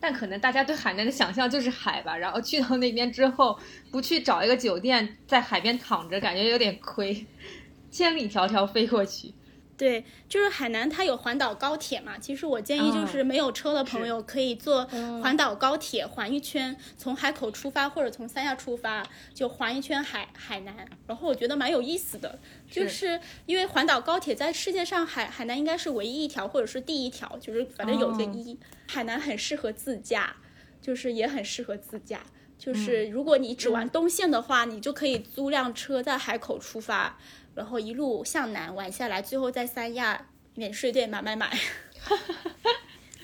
但可能大家对海南的想象就是海吧，然后去到那边之后，不去找一个酒店在海边躺着，感觉有点亏，千里迢迢飞过去。对，就是海南它有环岛高铁嘛，其实我建议就是没有车的朋友可以坐环岛高铁环一圈，从海口出发或者从三亚出发，就环一圈海海南，然后我觉得蛮有意思的，就是因为环岛高铁在世界上海海南应该是唯一一条或者是第一条，就是反正有个一，海南很适合自驾，就是也很适合自驾。就是如果你只玩东线的话，你就可以租辆车在海口出发，然后一路向南玩下来，最后在三亚免税店买买买。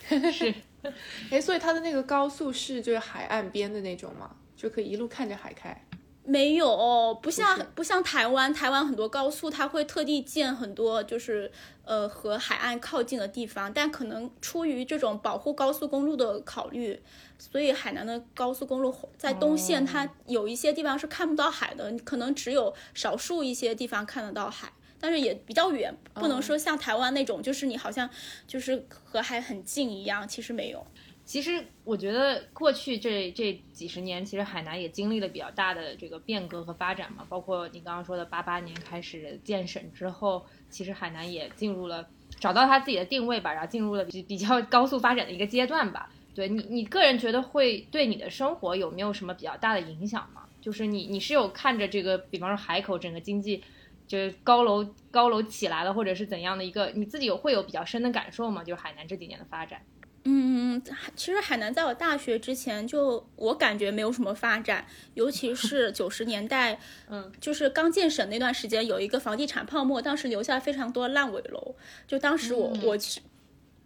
是，哎，所以它的那个高速是就是海岸边的那种吗，就可以一路看着海开。没有，不像是不像台湾，台湾很多高速它会特地建很多就是呃和海岸靠近的地方，但可能出于这种保护高速公路的考虑，所以海南的高速公路在东线它有一些地方是看不到海的，可能只有少数一些地方看得到海。但是也比较远，不能说像台湾那种，就是你好像就是和海很近一样，其实没有。其实我觉得过去这这几十年，其实海南也经历了比较大的这个变革和发展嘛。包括你刚刚说的八八年开始建省之后，其实海南也进入了找到它自己的定位吧，然后进入了比比较高速发展的一个阶段吧。对你，你个人觉得会对你的生活有没有什么比较大的影响吗？就是你你是有看着这个，比方说海口整个经济。就是高楼高楼起来了，或者是怎样的一个，你自己有会有比较深的感受吗？就是海南这几年的发展。嗯，其实海南在我大学之前就我感觉没有什么发展，尤其是九十年代，嗯，就是刚建省那段时间，有一个房地产泡沫，当时留下非常多烂尾楼。就当时我、我去，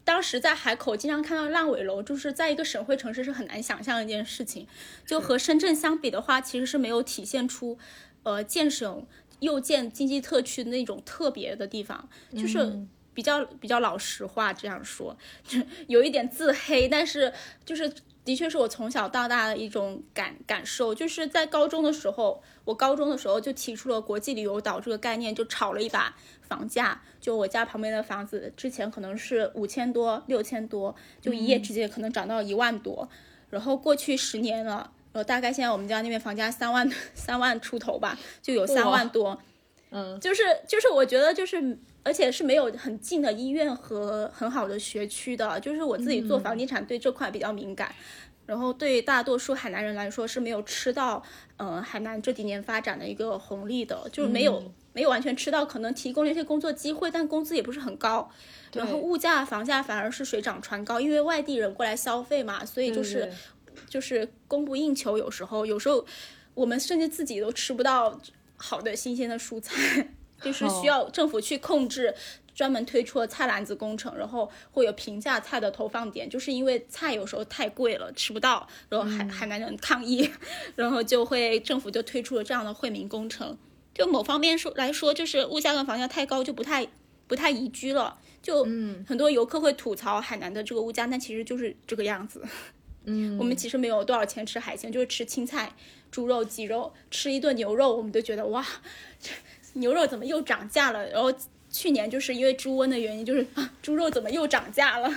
当时在海口经常看到烂尾楼，就是在一个省会城市是很难想象的一件事情。就和深圳相比的话，其实是没有体现出，呃，建省又建经济特区的那种特别的地方，就是。比较比较老实话这样说，就 有一点自黑，但是就是的确是我从小到大的一种感感受。就是在高中的时候，我高中的时候就提出了国际旅游岛这个概念，就炒了一把房价。就我家旁边的房子，之前可能是五千多、六千多，就一夜之间可能涨到一万多。然后过去十年了，呃，大概现在我们家那边房价三万三万出头吧，就有三万多。嗯，就是就是我觉得就是，而且是没有很近的医院和很好的学区的。就是我自己做房地产，对这块比较敏感。然后对大多数海南人来说是没有吃到，呃，海南这几年发展的一个红利的，就是没有、没有完全吃到，可能提供了一些工作机会，但工资也不是很高。然后物价、房价反而是水涨船高，因为外地人过来消费嘛，所以就是就是供不应求。有时候，有时候我们甚至自己都吃不到好的新鲜的蔬菜，就是需要政府去控制。专门推出了菜篮子工程，然后会有平价菜的投放点，就是因为菜有时候太贵了，吃不到，然后海、海南人抗议，然后就会政府就推出了这样的惠民工程。就某方面说来说，就是物价跟房价太高，就不太不太宜居了。就很多游客会吐槽海南的这个物价，但其实就是这个样子。嗯，我们其实没有多少钱吃海鲜，就是吃青菜、猪肉、鸡肉，吃一顿牛肉，我们都觉得哇，这牛肉怎么又涨价了？然后去年就是因为猪瘟的原因，就是啊，猪肉怎么又涨价了？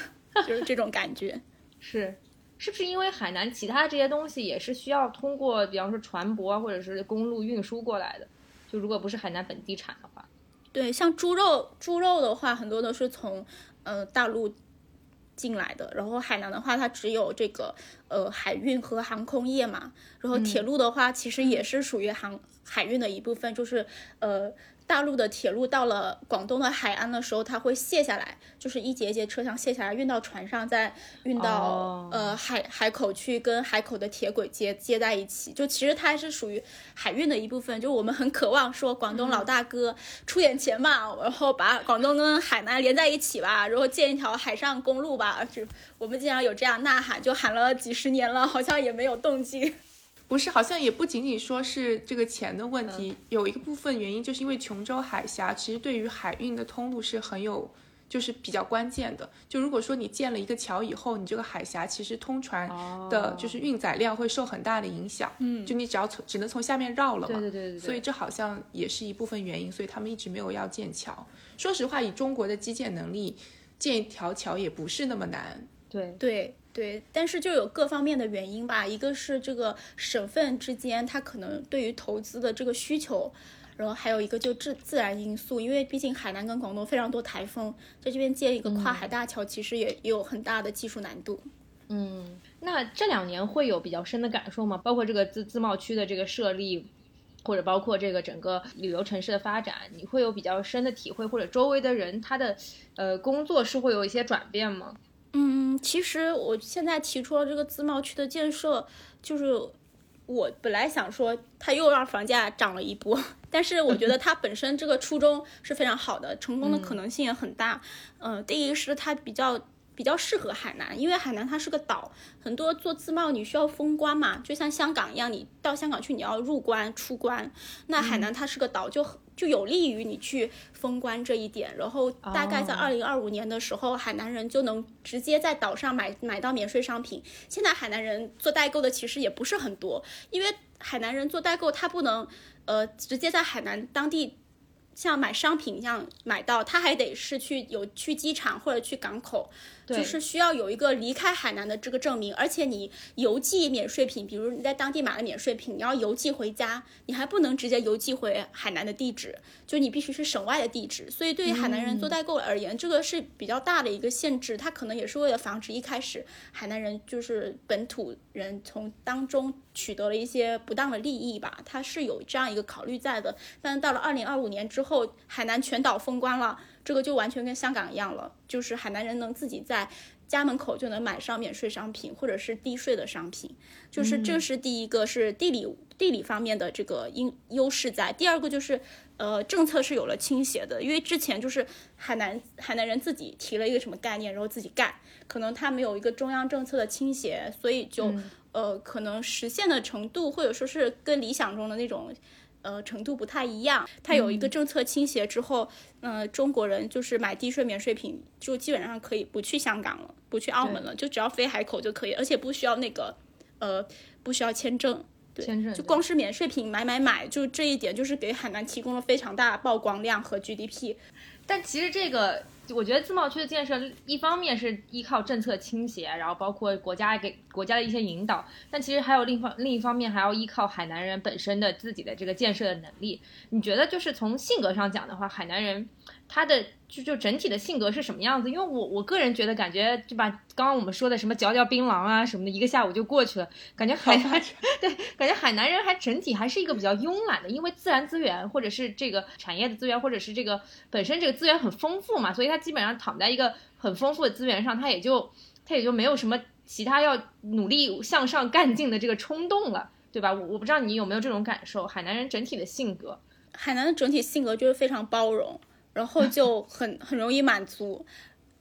就是这种感觉。是，是不是因为海南其他这些东西也是需要通过，比方说船舶啊或者是公路运输过来的？就如果不是海南本地产的话，对，像猪肉，猪肉的话，很多都是从呃大陆进来的。然后海南的话，它只有这个呃海运和航空业嘛。然后铁路的话，其实也是属于航海运的一部分，就是呃。大陆的铁路到了广东的海岸的时候，它会卸下来，就是一节一节车厢卸下来，运到船上，再运到、哦呃海海口去跟海口的铁轨接接在一起。就其实它是属于海运的一部分。就我们很渴望说广东老大哥出点钱嘛，然后把广东跟海南连在一起吧，然后建一条海上公路吧。就我们经常有这样呐喊，就喊了几十年了，好像也没有动静。不是，好像也不仅仅说是这个钱的问题，有一个部分原因就是因为琼州海峡其实对于海运的通路是很有，就是比较关键的。就如果说你建了一个桥以后，你这个海峡其实通船的就是运载量会受很大的影响。嗯，就你只要从只能从下面绕了嘛。对对对对对所以这好像也是一部分原因，所以他们一直没有要建桥。说实话，以中国的基建能力，建一条桥也不是那么难。对对对，但是就有各方面的原因吧，一个是这个省份之间，它可能对于投资的这个需求，然后还有一个就自自然因素，因为毕竟海南跟广东非常多台风，在这边建一个跨海大桥，其实也也有很大的技术难度。嗯，那这两年会有比较深的感受吗？包括这个自自贸区的这个设立，或者包括这个整个旅游城市的发展，你会有比较深的体会，或者周围的人他的呃工作是会有一些转变吗？嗯，其实我现在提出了这个自贸区的建设，就是我本来想说它又让房价涨了一波，但是我觉得它本身这个初衷是非常好的，成功的可能性也很大。嗯、第一是它比较。比较适合海南，因为海南它是个岛，很多做自贸你需要封关嘛，就像香港一样，你到香港去你要入关出关，那海南它是个岛，就就有利于你去封关这一点。然后大概在哦二零二五年的时候，海南人就能直接在岛上买买到免税商品。现在海南人做代购的其实也不是很多，因为海南人做代购他不能呃直接在海南当地。像买商品一样买到，他还得是去有去机场或者去港口，就是需要有一个离开海南的这个证明，而且你邮寄免税品，比如你在当地买了免税品，你要邮寄回家，你还不能直接邮寄回海南的地址，就你必须是省外的地址。所以对于海南人做代购而言，这个是比较大的一个限制。它可能也是为了防止一开始海南人就是本土人从当中取得了一些不当的利益吧，它是有这样一个考虑在的。但是到了二零二五年之后，海南全岛封关了。这个就完全跟香港一样了，就是海南人能自己在家门口就能买上免税商品或者是低税的商品，就是这是第一个是地理地理方面的这个优优势在。第二个就是呃政策是有了倾斜的，因为之前就是海南海南人自己提了一个什么概念，然后自己干，可能他没有一个中央政策的倾斜，所以就呃可能实现的程度或者说是跟理想中的那种。呃，程度不太一样。它有一个政策倾斜之后，嗯，中国人就是买低税免税品，就基本上可以不去香港了，不去澳门了，就只要飞海口就可以，而且不需要那个，呃，不需要签证。对签证就光是免税品买买买，就这一点就是给海南提供了非常大的曝光量和 GDP。但其实这个。我觉得自贸区的建设，一方面是依靠政策倾斜，然后包括国家给国家的一些引导，但其实还有另方另一方面还要依靠海南人本身的自己的这个建设的能力。你觉得就是从性格上讲的话，海南人他的。就就整体的性格是什么样子？因为我我个人觉得，感觉就把刚刚我们说的什么嚼嚼槟榔啊什么的，一个下午就过去了。感觉海南 对，感觉海南人还整体还是一个比较慵懒的，因为自然资源或者是这个产业的资源，或者是这个本身这个资源很丰富嘛，所以他基本上躺在一个很丰富的资源上，他也就他也就没有什么其他要努力向上干劲的这个冲动了，对吧？我我不知道你有没有这种感受，海南人整体的性格，海南的整体性格就是非常包容。然后就很 很容易满足，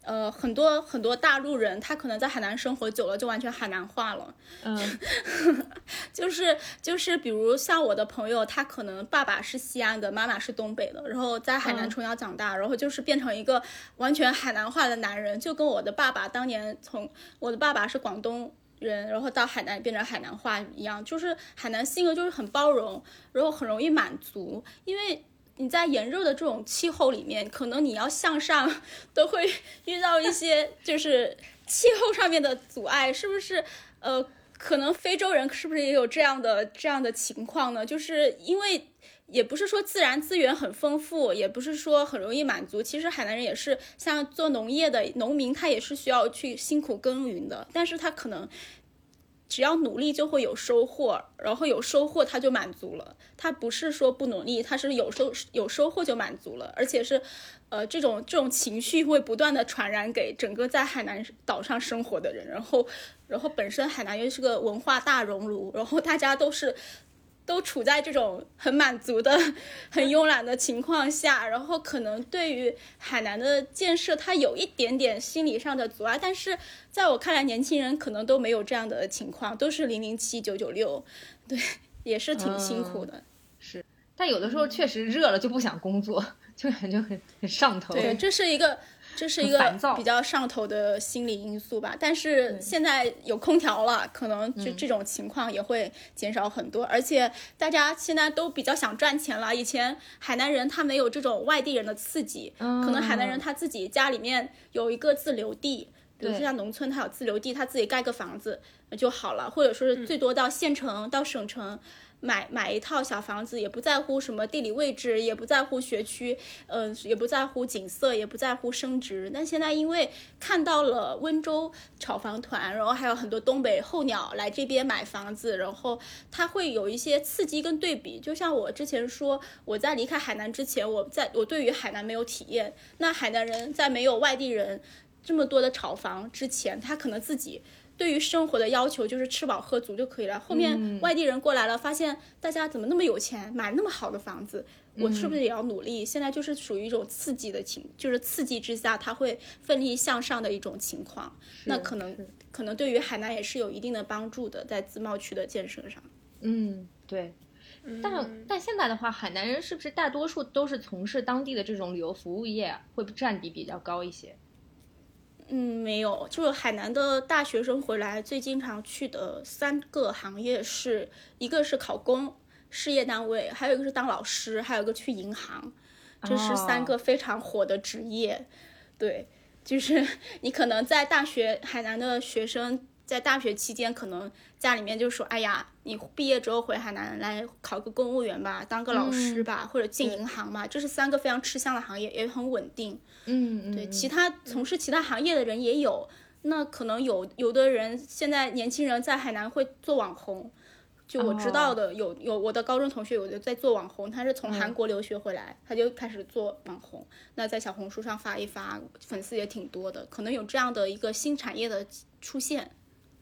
呃，很多很多大陆人，他可能在海南生活久了，就完全海南话了。嗯，就是就是，比如像我的朋友，他可能爸爸是西安的，妈妈是东北的，然后在海南从小长大，然后就是变成一个完全海南话的男人，就跟我的爸爸当年从我的爸爸是广东人，然后到海南变成海南话一样，就是海南性格就是很包容，然后很容易满足，因为。你在炎热的这种气候里面，可能你要向上，都会 遇到一些就是气候上面的阻碍，是不是？呃，可能非洲人是不是也有这样的这样的情况呢？就是因为也不是说自然资源很丰富，也不是说很容易满足。其实海南人也是像做农业的农民，他也是需要去辛苦耕耘的，但是他可能。只要努力就会有收获，然后有收获他就满足了。他不是说不努力，他是有收有收获就满足了，而且是，呃，这种这种情绪会不断的传染给整个在海南岛上生活的人。然后，然后本身海南又是个文化大熔炉，然后大家都是。都处在这种很满足的、很慵懒的情况下，然后可能对于海南的建设，它有一点点心理上的阻碍。但是在我看来，年轻人可能都没有这样的情况，都是零零七九九六，对，也是挺辛苦的。是，但有的时候确实热了就不想工作，就感觉很很上头。对，这是一个。这是一个比较上头的心理因素吧，但是现在有空调了，可能就这种情况也会减少很多。而且大家现在都比较想赚钱了，以前海南人他没有这种外地人的刺激，可能海南人他自己家里面有一个自留地，比如说像农村他有自留地，他自己盖个房子就好了，或者说是最多到县城到省城。买买一套小房子，也不在乎什么地理位置，也不在乎学区，嗯，也不在乎景色，也不在乎升值。但现在因为看到了温州炒房团，然后还有很多东北候鸟来这边买房子，然后它会有一些刺激跟对比。就像我之前说，我在离开海南之前，我在我对于海南没有体验。那海南人在没有外地人这么多的炒房之前，他可能自己。对于生活的要求就是吃饱喝足就可以了。后面外地人过来了，发现大家怎么那么有钱，买那么好的房子，我是不是也要努力？现在就是属于一种刺激的情，就是刺激之下他会奋力向上的一种情况。那可能可能对于海南也是有一定的帮助的，在自贸区的建设上。嗯，对。但但现在的话，海南人是不是大多数都是从事当地的这种旅游服务业，会占比比较高一些？嗯，没有，就是海南的大学生回来最经常去的三个行业是一个是考公，事业单位，还有一个是当老师，还有一个去银行，这是三个非常火的职业。对，就是 你可能在大学，海南的学生。在大学期间，可能家里面就说：“哎呀，你毕业之后回海南来考个公务员吧，当个老师吧，或者进银行吧。”这是三个非常吃香的行业，也很稳定。嗯，对，其他从事其他行业的人也有。那可能有有的人现在年轻人在海南会做网红，就我知道的有有我的高中同学有的在做网红，他是从韩国留学回来，他就开始做网红。那在小红书上发一发，粉丝也挺多的，可能有这样的一个新产业的出现。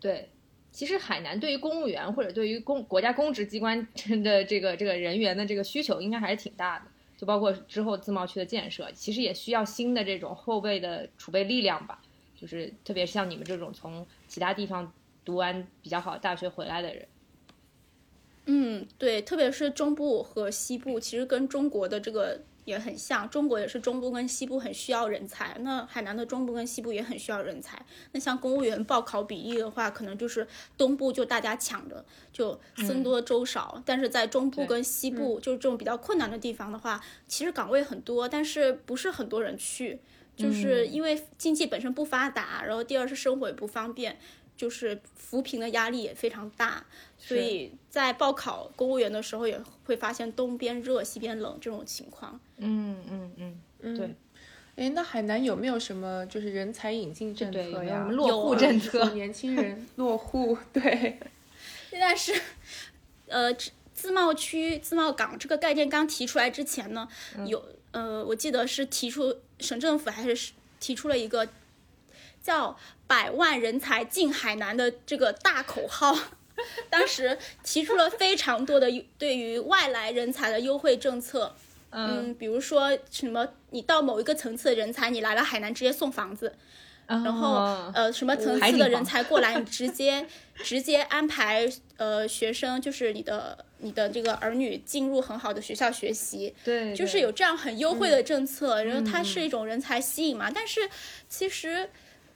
对，其实海南对于公务员或者对于公国家公职机关 的这个这个人员的这个需求应该还是挺大的，就包括之后自贸区的建设，其实也需要新的这种后备的储备力量吧。就是特别像你们这种从其他地方读完比较好大学回来的人。嗯，对，特别是中部和西部，其实跟中国的这个也很像。中国也是中部跟西部很需要人才，那海南的中部跟西部也很需要人才。那像公务员报考比例的话，可能就是东部就大家抢着，就僧多粥少。但是在中部跟西部，就是这种比较困难的地方的话，其实岗位很多，但是不是很多人去，就是因为经济本身不发达，然后第二是生活也不方便。就是扶贫的压力也非常大，所以在报考公务员的时候也会发现东边热西边冷这种情况。嗯嗯嗯，对。哎，那海南有没有什么就是人才引进政策呀？落户政策，年轻人落户。对，现在是，呃，自贸区、自贸港这个概念刚提出来之前呢，有呃，我记得是提出省政府还是提出了一个。叫百万人才进海南的这个大口号，当时提出了非常多的对于外来人才的优惠政策，嗯，比如说什么，你到某一个层次的人才，你来了海南直接送房子，然后呃，什么层次的人才过来，你直接 直接安排呃学生，就是你的你的这个儿女进入很好的学校学习，对，就是有这样很优惠的政策，然后它是一种人才吸引嘛，但是其实。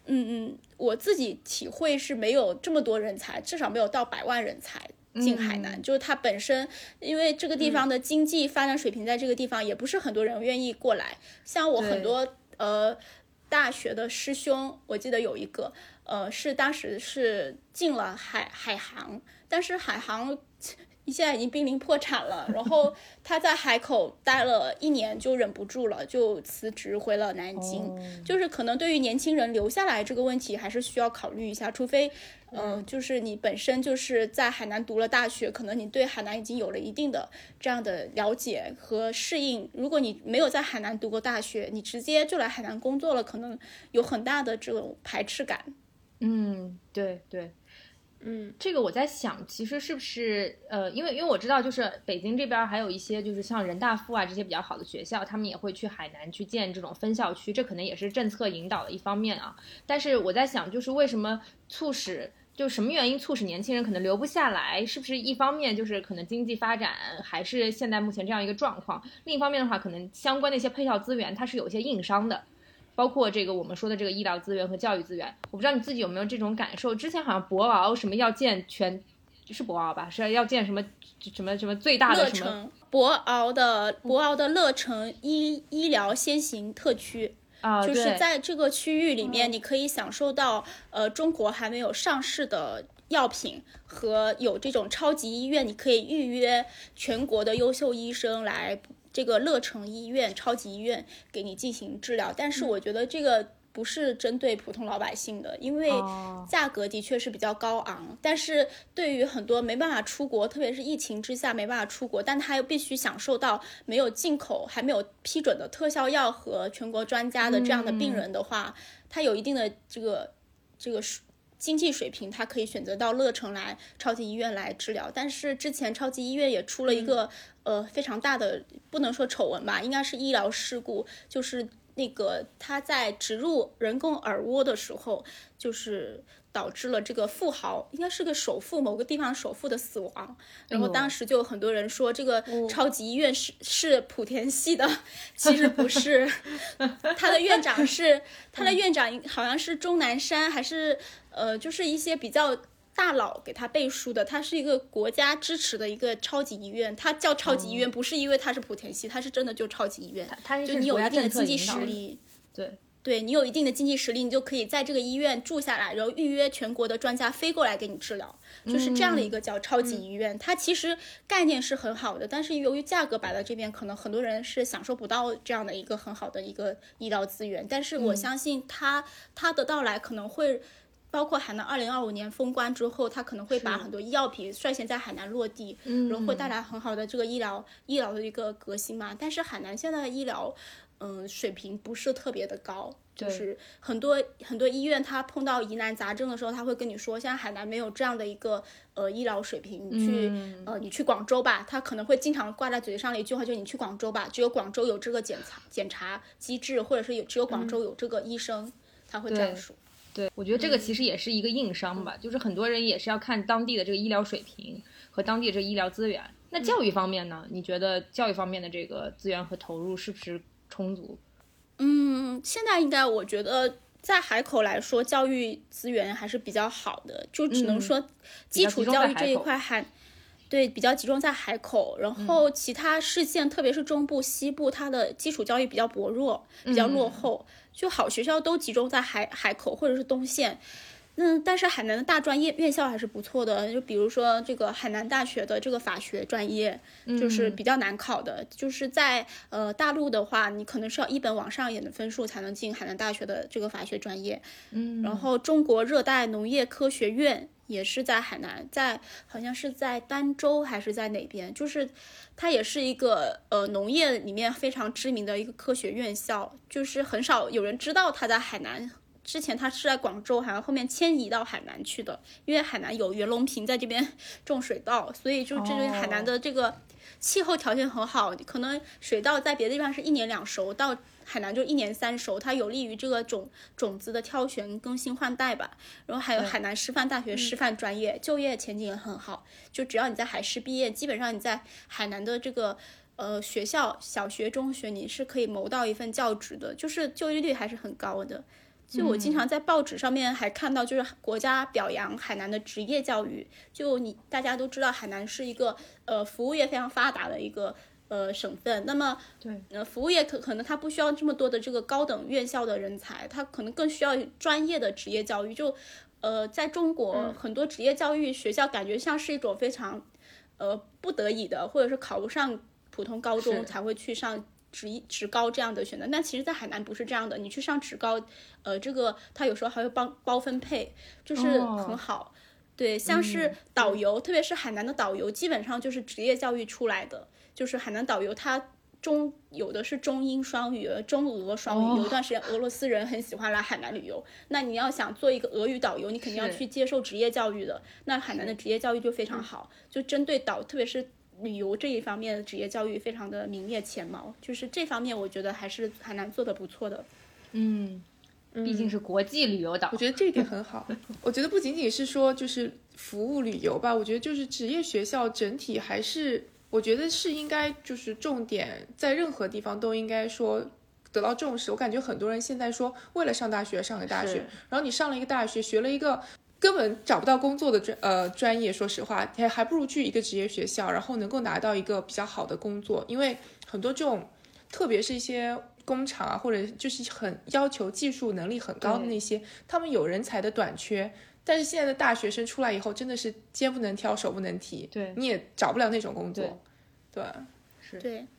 嗯嗯，我自己体会是没有这么多人才，至少没有到百万人才进海南。就是它本身，因为这个地方的经济发展水平在这个地方也不是很多人愿意过来。像我很多呃大学的师兄，我记得有一个呃是当时是进了海海航，但是海航。现在已经濒临破产了，然后他在海口待了一年就忍不住了，就辞职回了南京。就是可能对于年轻人留下来这个问题，还是需要考虑一下。除非，嗯，就是你本身就是在海南读了大学，可能你对海南已经有了一定的这样的了解和适应。如果你没有在海南读过大学，你直接就来海南工作了，可能有很大的这种排斥感。嗯，对对。嗯，这个我在想，其实是不是呃，因为因为我知道，就是北京这边还有一些就是像人大附啊这些比较好的学校，他们也会去海南去建这种分校区，这可能也是政策引导的一方面啊。但是我在想，就是为什么促使，就什么原因促使年轻人可能留不下来？是不是一方面就是可能经济发展还是现在目前这样一个状况？另一方面的话，可能相关的一些配套资源它是有一些硬伤的。包括这个我们说的这个医疗资源和教育资源，我不知道你自己有没有这种感受。之前好像博鳌什么要建全，是博鳌吧？是要建什么什么什么最大的什么？博鳌的博鳌的乐城医医疗先行特区啊，就是在这个区域里面，你可以享受到呃中国还没有上市的药品和有这种超级医院，你可以预约全国的优秀医生来。这个乐城医院、超级医院给你进行治疗，但是我觉得这个不是针对普通老百姓的，因为价格的确是比较高昂。但是对于很多没办法出国，特别是疫情之下没办法出国，但他又必须享受到没有进口、还没有批准的特效药和全国专家的这样的病人的话，他有一定的这个这个经济水平，他可以选择到乐城来超级医院来治疗。但是之前超级医院也出了一个。呃，非常大的不能说丑闻吧，应该是医疗事故，就是那个他在植入人工耳蜗的时候，就是导致了这个富豪，应该是个首富，某个地方首富的死亡。然后当时就有很多人说，这个超级医院是是莆田系的，其实不是，他的院长是 他的院长好像是钟南山，还是呃，就是一些比较。大佬给他背书的，他是一个国家支持的一个超级医院，它叫超级医院，不是因为它是莆田系，它是真的就超级医院。它就你有一定的经济实力，对对，你有一定的经济实力，你就可以在这个医院住下来，然后预约全国的专家飞过来给你治疗，就是这样的一个叫超级医院。它其实概念是很好的，但是由于价格摆在这边，可能很多人是享受不到这样的一个很好的一个医疗资源。但是我相信它它的到来可能会。包括海南二零二五年封关之后，它可能会把很多医药品率先在海南落地，嗯。然后会带来很好的这个医疗医疗的一个革新嘛。但是海南现在的医疗，嗯，水平不是特别的高，就是很多很多医院它碰到疑难杂症的时候，他会跟你说，现在海南没有这样的一个呃医疗水平，你去、嗯。呃你去广州吧，他可能会经常挂在嘴上的一句话就是你去广州吧，只有广州有这个检查检查机制，或者是有只有广州有这个医生，他会这样说。对，我觉得这个其实也是一个硬伤吧，就是很多人也是要看当地的这个医疗水平和当地的这个医疗资源。那教育方面呢？你觉得教育方面的这个资源和投入是不是充足？嗯，现在应该我觉得在海口来说，教育资源还是比较好的，就只能嗯说基础教育这一块还。对，比较集中在海口，然后嗯其他市县，特别是中部、西部，它的基础教育比较薄弱，比较嗯落后。就好学校都集中在海海口或者是东线，嗯，但是海南的大专业院校还是不错的，就比如说这个海南大学的这个法学专业，就是嗯。比较难考的，就是在呃大陆的话，你可能是要一本往上一点的分数才能进海南大学的这个法学专业。嗯，然后中国热带农业科学院也是在海南，在好像是在儋州还是在哪边，就是它也是一个呃农业里面非常知名的一个科学院校，就是很少有人知道它在海南。之前他是在广州，好像后面迁移到海南去的，因为海南有袁隆平在这边 种水稻，所以就这边海南的这个气候条件很好，可能水稻在别的地方是一年两熟，到海南就一年三熟，它有利于这个种种子的挑选、更新换代吧。然后还有海南师范大学师范专业，就业前景也很好。就只要你在海师毕业，基本上你在海南的这个呃学校，小学、中学，你是可以谋到一份教职的，就是就业率还是很高的。就我经常在报纸上面还看到，就是国家表扬海南的职业教育。就你大家都知道，海南是一个呃服务业非常发达的一个呃省份。那么对，呃，服务业可可能它不需要这么多的这个高等院校的人才，它可能更需要专业的职业教育。就呃，在中国很多职业教育学校感觉像是一种非常呃不得已的，或者是考不上普通高中才会去上。职一职高这样的选择，但其实，在海南不是这样的。你去上职高，呃，这个他有时候还会帮包分配，就是哦很好。对，像是导游，特别是海南的导游，基本上就是职业教育出来的。就是海南导游，他中有的是中英双语，中俄双语。哦有一段时间，俄罗斯人很喜欢来海南旅游。那你要想做一个俄语导游，你肯定要去接受职业教育的。那海南的职业教育就非常好，就针对导，特别是旅游这一方面的职业教育，非常的名列前茅。就是这方面，我觉得还是海南做的不错的。嗯，毕竟是国际旅游岛我，觉得这一点很好。我觉得不仅仅是说就是服务旅游吧，我觉得就是职业学校整体还是，我觉得是应该就是重点在任何地方都应该说得到重视。我感觉很多人现在说为了上大学上个大学，然后你上了一个大学学了一个。根本找不到工作的专呃专业，说实话，还还不如去一个职业学校，然后能够拿到一个比较好的工作。因为很多这种，特别是一些工厂啊，或者就是很要求技术能力很高的那些，他们有人才的短缺。但是现在的大学生出来以后，真的是肩不能挑，手不能提，对你也找不了那种工作。对，对，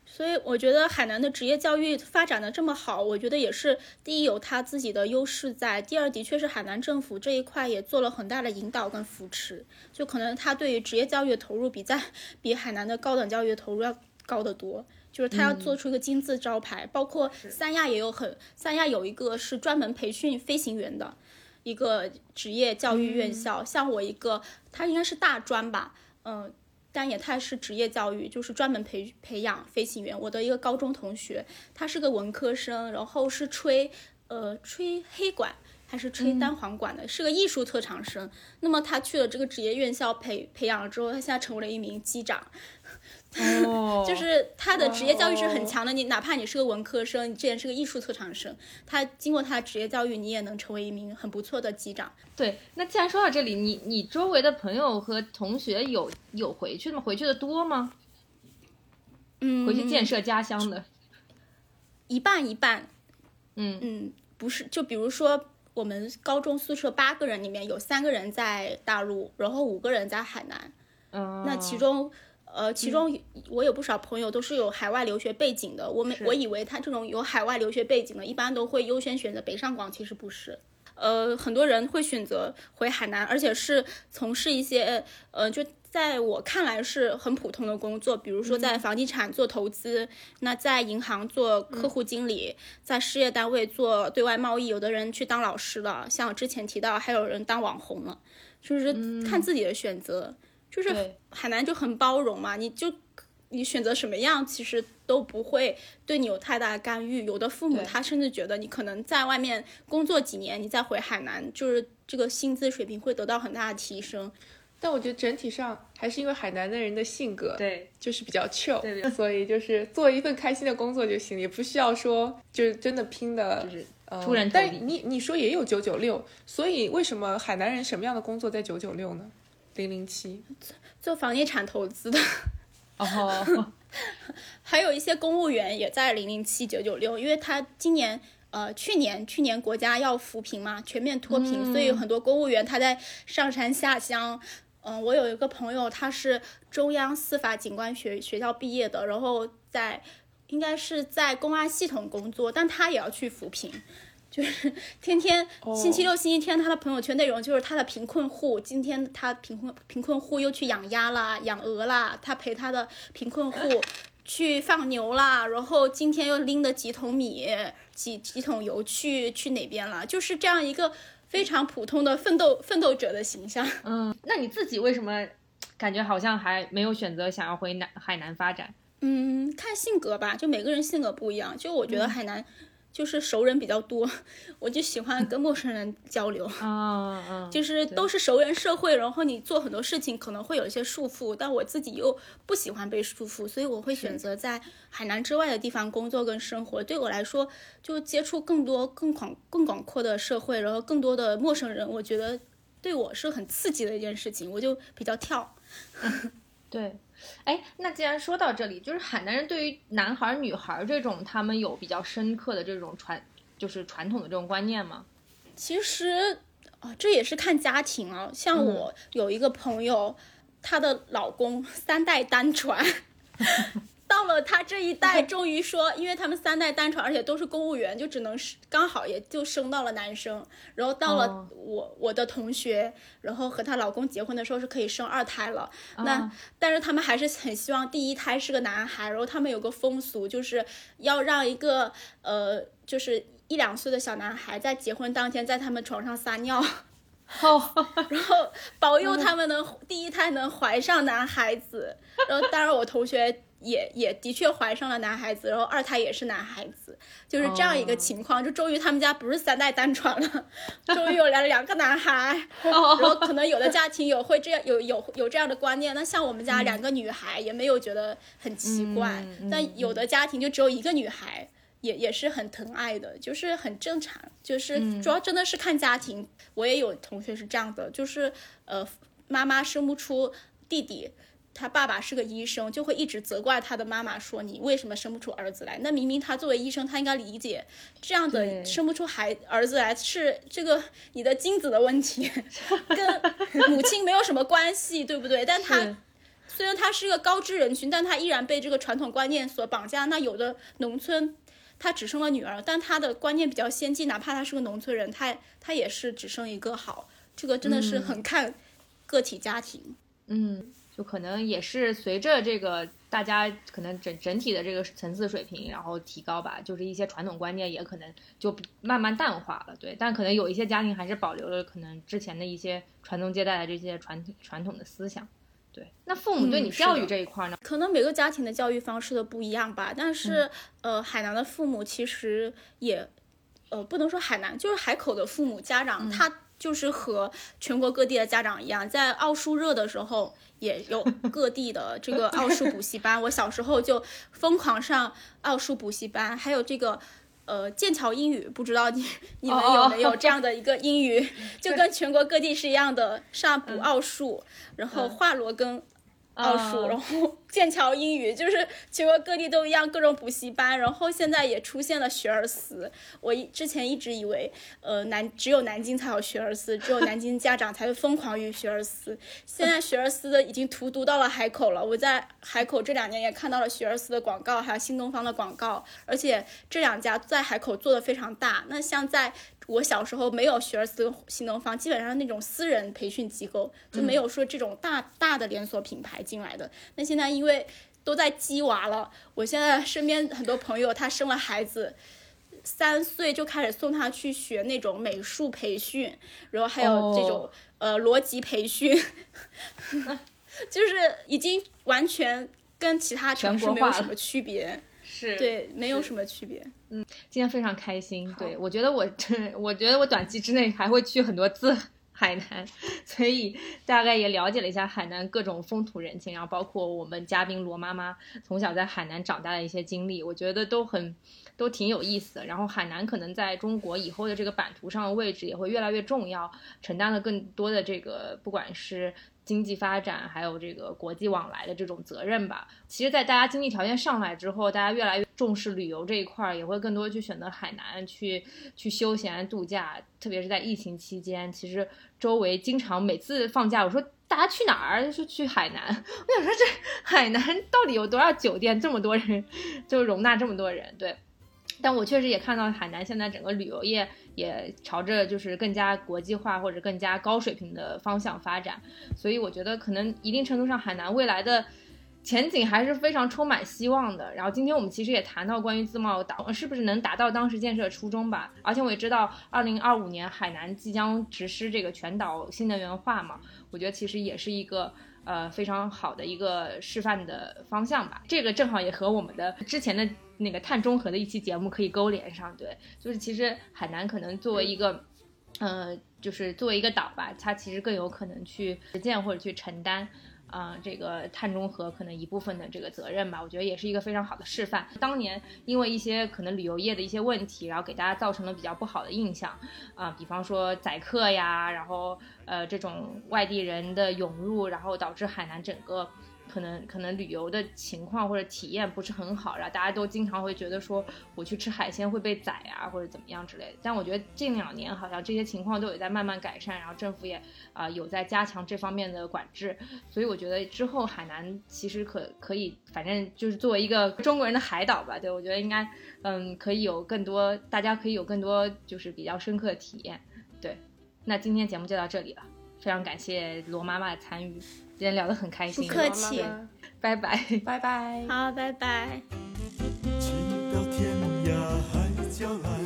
所以我觉得海南的职业教育发展的这么好，我觉得也是第一有它自己的优势在，第二的确是海南政府这一块也做了很大的引导跟扶持，就可能它对于职业教育的投入比在比海南的高等教育的投入要高得多。就是他要做出一个金字招牌，包括三亚也有很，三亚有一个是专门培训飞行员的一个职业教育院校，像我一个，他应该是大专吧，嗯、但也它是职业教育，就是专门培培养飞行员。我的一个高中同学，他是个文科生，然后是吹呃吹黑管还是吹单簧管的，是个艺术特长生。那么他去了这个职业院校培培养了之后，他现在成为了一名机长。哦，就是他的职业教育是很强的，你哪怕你是个文科生，你之前是个艺术特长生，他经过他的职业教育，你也能成为一名很不错的机长。对。那既然说到这里，你你周围的朋友和同学有有回去的吗？回去的多吗？嗯，回去建设家乡的？一半一半，嗯嗯，不是，就比如说我们高中宿舍八个人里面有三个人在大陆，然后五个人在海南，嗯，那其中。呃，其中我有不少朋友都是有海外留学背景的。我们我以为他这种有海外留学背景的，一般都会优先选择北上广，其实不是。呃，呃，很多人会选择回海南，而且是从事一些呃，就在我看来是很普通的工作，比如说在房地产做投资，那在银行做客户经理，在事业单位做对外贸易，有的人去当老师了，像我之前提到，还有人当网红了，就是看自己的选择。就是海南就很包容嘛，你就你选择什么样，其实都不会对你有太大的干预。有的父母他甚至觉得你可能在外面工作几年，你再回海南，就是这个薪资水平会得到很大的提升。但我觉得整体上还是因为海南的人的性格，对，就是比较 chill，对对所以就是做一份开心的工作就行，也不需要说就是真的拼的就是呃出人头地但你你说也有九九六，所以为什么海南人什么样的工作在九九六呢？零零七，做房地产投资的，哦，还有一些公务员也在零零七九九六，因为他今年。呃，去年去年国家要扶贫嘛，全面脱贫，所以有很多公务员他在上山下乡。嗯、我有一个朋友，他是中央司法警官学学校毕业的，然后在应该是在公安系统工作，但他也要去扶贫，就是天天星期六、星期天他的朋友圈内容就是他的贫困户，今天他贫困贫困户又去养鸭啦、养鹅啦，他陪他的贫困户 去放牛啦，然后今天又拎了几桶米、几几桶油去去哪边了，就是这样一个非常普通的奋斗奋斗者的形象。嗯，那你自己为什么感觉好像还没有选择想要回南海南发展？嗯，看性格吧，就每个人性格不一样。就我觉得海南就是熟人比较多，我就喜欢跟陌生人交流。啊嗯，就是都是熟人社会，然后你做很多事情可能会有一些束缚，但我自己又不喜欢被束缚，所以我会选择在海南之外的地方工作跟生活。对我来说，就接触更多、更广、更广阔的社会，然后更多的陌生人，我觉得对我是很刺激的一件事情，我就比较跳。对。哎，那既然说到这里，就是海南人对于男孩儿、女孩儿这种，他们有比较深刻的这种传，就是传统的这种观念吗？其实啊，这也是看家庭啊。像我有一个朋友，她的老公三代单传，到了他这一代，终于说，因为他们三代单传，而且都是公务员，就只能是刚好也就生到了男生。然后到了哦我我的同学，然后和她老公结婚的时候是可以生二胎了。那啊但是他们还是很希望第一胎是个男孩，然后他们有个风俗，就是要让一个呃，就是一两岁的小男孩在结婚当天在他们床上撒尿，哦，然后保佑他们能第一胎能怀上男孩子。然后当然我同学也也的确怀上了男孩子，然后二胎也是男孩子，就是这样一个情况。就终于他们家不是三代单传了，终于有了两个男孩。然后可能有的家庭有会这样有有有这样的观念，那像我们家两个女孩也没有觉得很奇怪，但有的家庭就只有一个女孩。也也是很疼爱的，就是很正常，就是主要真的是看家庭。我也有同学是这样的，就是呃，妈妈生不出弟弟，他爸爸是个医生，就会一直责怪他的妈妈说你为什么生不出儿子来？那明明他作为医生，他应该理解这样的生不出孩儿子来是这个你的精子的问题，跟母亲没有什么关系，对不对？但他虽然他是个高知人群，但他依然被这个传统观念所绑架。那有的农村，他只生了女儿，但他的观念比较先进，哪怕他是个农村人，他他也是只生一个好。这个真的是很看个体家庭。嗯，就可能也是随着这个大家可能整整体的这个层次水平，然后提高吧，就是一些传统观念也可能就慢慢淡化了，对。但可能有一些家庭还是保留了可能之前的一些传宗接代的这些传传统的思想，对。那父母对你教育这一块呢？可能每个家庭的教育方式都不一样吧，但是、呃，海南的父母其实也，呃，不能说海南，就是海口的父母家长，他就是和全国各地的家长一样，在奥数热的时候也有各地的这个奥数补习班。我小时候就疯狂上奥数补习班，还有这个。呃，剑桥英语不知道你你们有没有这样的一个英语，就跟全国各地是一样的，上补奥数，然后华罗庚奥数，哦然后 剑桥英语，就是全国各地都一样，各种补习班。然后现在也出现了学而思。我之前一直以为，呃，南只有南京才有学而思，只有南京家长才会疯狂于学而思。现在学而思的已经荼毒到了海口了。我在海口这两年也看到了学而思的广告，还有新东方的广告，而且这两家在海口做的非常大。那像在我小时候没有学而思、新东方，基本上那种私人培训机构就没有说这种大大的连锁品牌进来的。那现在因为都在鸡娃了，我现在身边很多朋友他生了孩子，三岁就开始送他去学那种美术培训，然后还有这种呃逻辑培训，就是已经完全跟其他城市没有什么区别。是对，没有什么区别。嗯，今天非常开心。对我觉得我 这，我觉得我短期之内还会去很多次海南，所以大概也了解了一下海南各种风土人情，然后包括我们嘉宾罗妈妈从小在海南长大的一些经历，我觉得都很都挺有意思的。然后海南可能在中国以后的这个版图上的位置也会越来越重要，承担了更多的这个不管是。经济发展还有这个国际往来的这种责任吧。其实，在大家经济条件上来之后，大家越来越重视旅游这一块儿，也会更多去选择海南去去休闲度假。特别是在疫情期间，其实周围经常每次放假，我说大家去哪儿？就去海南。我想说，这海南到底有多少酒店，这么多人就容纳这么多人？对。但我确实也看到海南现在整个旅游业。也朝着就是更加国际化或者更加高水平的方向发展，所以我觉得可能一定程度上海南未来的前景还是非常充满希望的。然后今天我们其实也谈到关于自贸岛是不是能达到当时建设初衷吧，而且我也知道二零二五年海南即将实施这个全岛新能源化嘛，我觉得其实也是一个。呃，非常好的一个示范的方向吧。这个正好也和我们的之前的那个碳中和的一期节目可以勾连上。对，就是其实海南可能作为一个，呃，就是作为一个岛吧，它其实更有可能去实践或者去承担。啊，这个碳中和可能一部分的这个责任吧，我觉得也是一个非常好的示范。当年因为一些可能旅游业的一些问题，然后给大家造成了比较不好的印象，啊，比方说宰客呀，然后呃这种外地人的涌入，然后导致海南整个。可能可能旅游的情况或者体验不是很好，然后大家都经常会觉得说我去吃海鲜会被宰啊或者怎么样之类的。但我觉得近两年好像这些情况都有在慢慢改善，然后政府也啊有在加强这方面的管制，所以我觉得之后海南其实可可以，反正就是作为一个中国人的海岛吧，对我觉得应该嗯可以有更多，大家可以有更多就是比较深刻的体验。对，那今天节目就到这里了，非常感谢罗妈妈的参与。今天聊得很开心，不客气，拜拜，拜拜，好，拜拜。直到天涯海角来。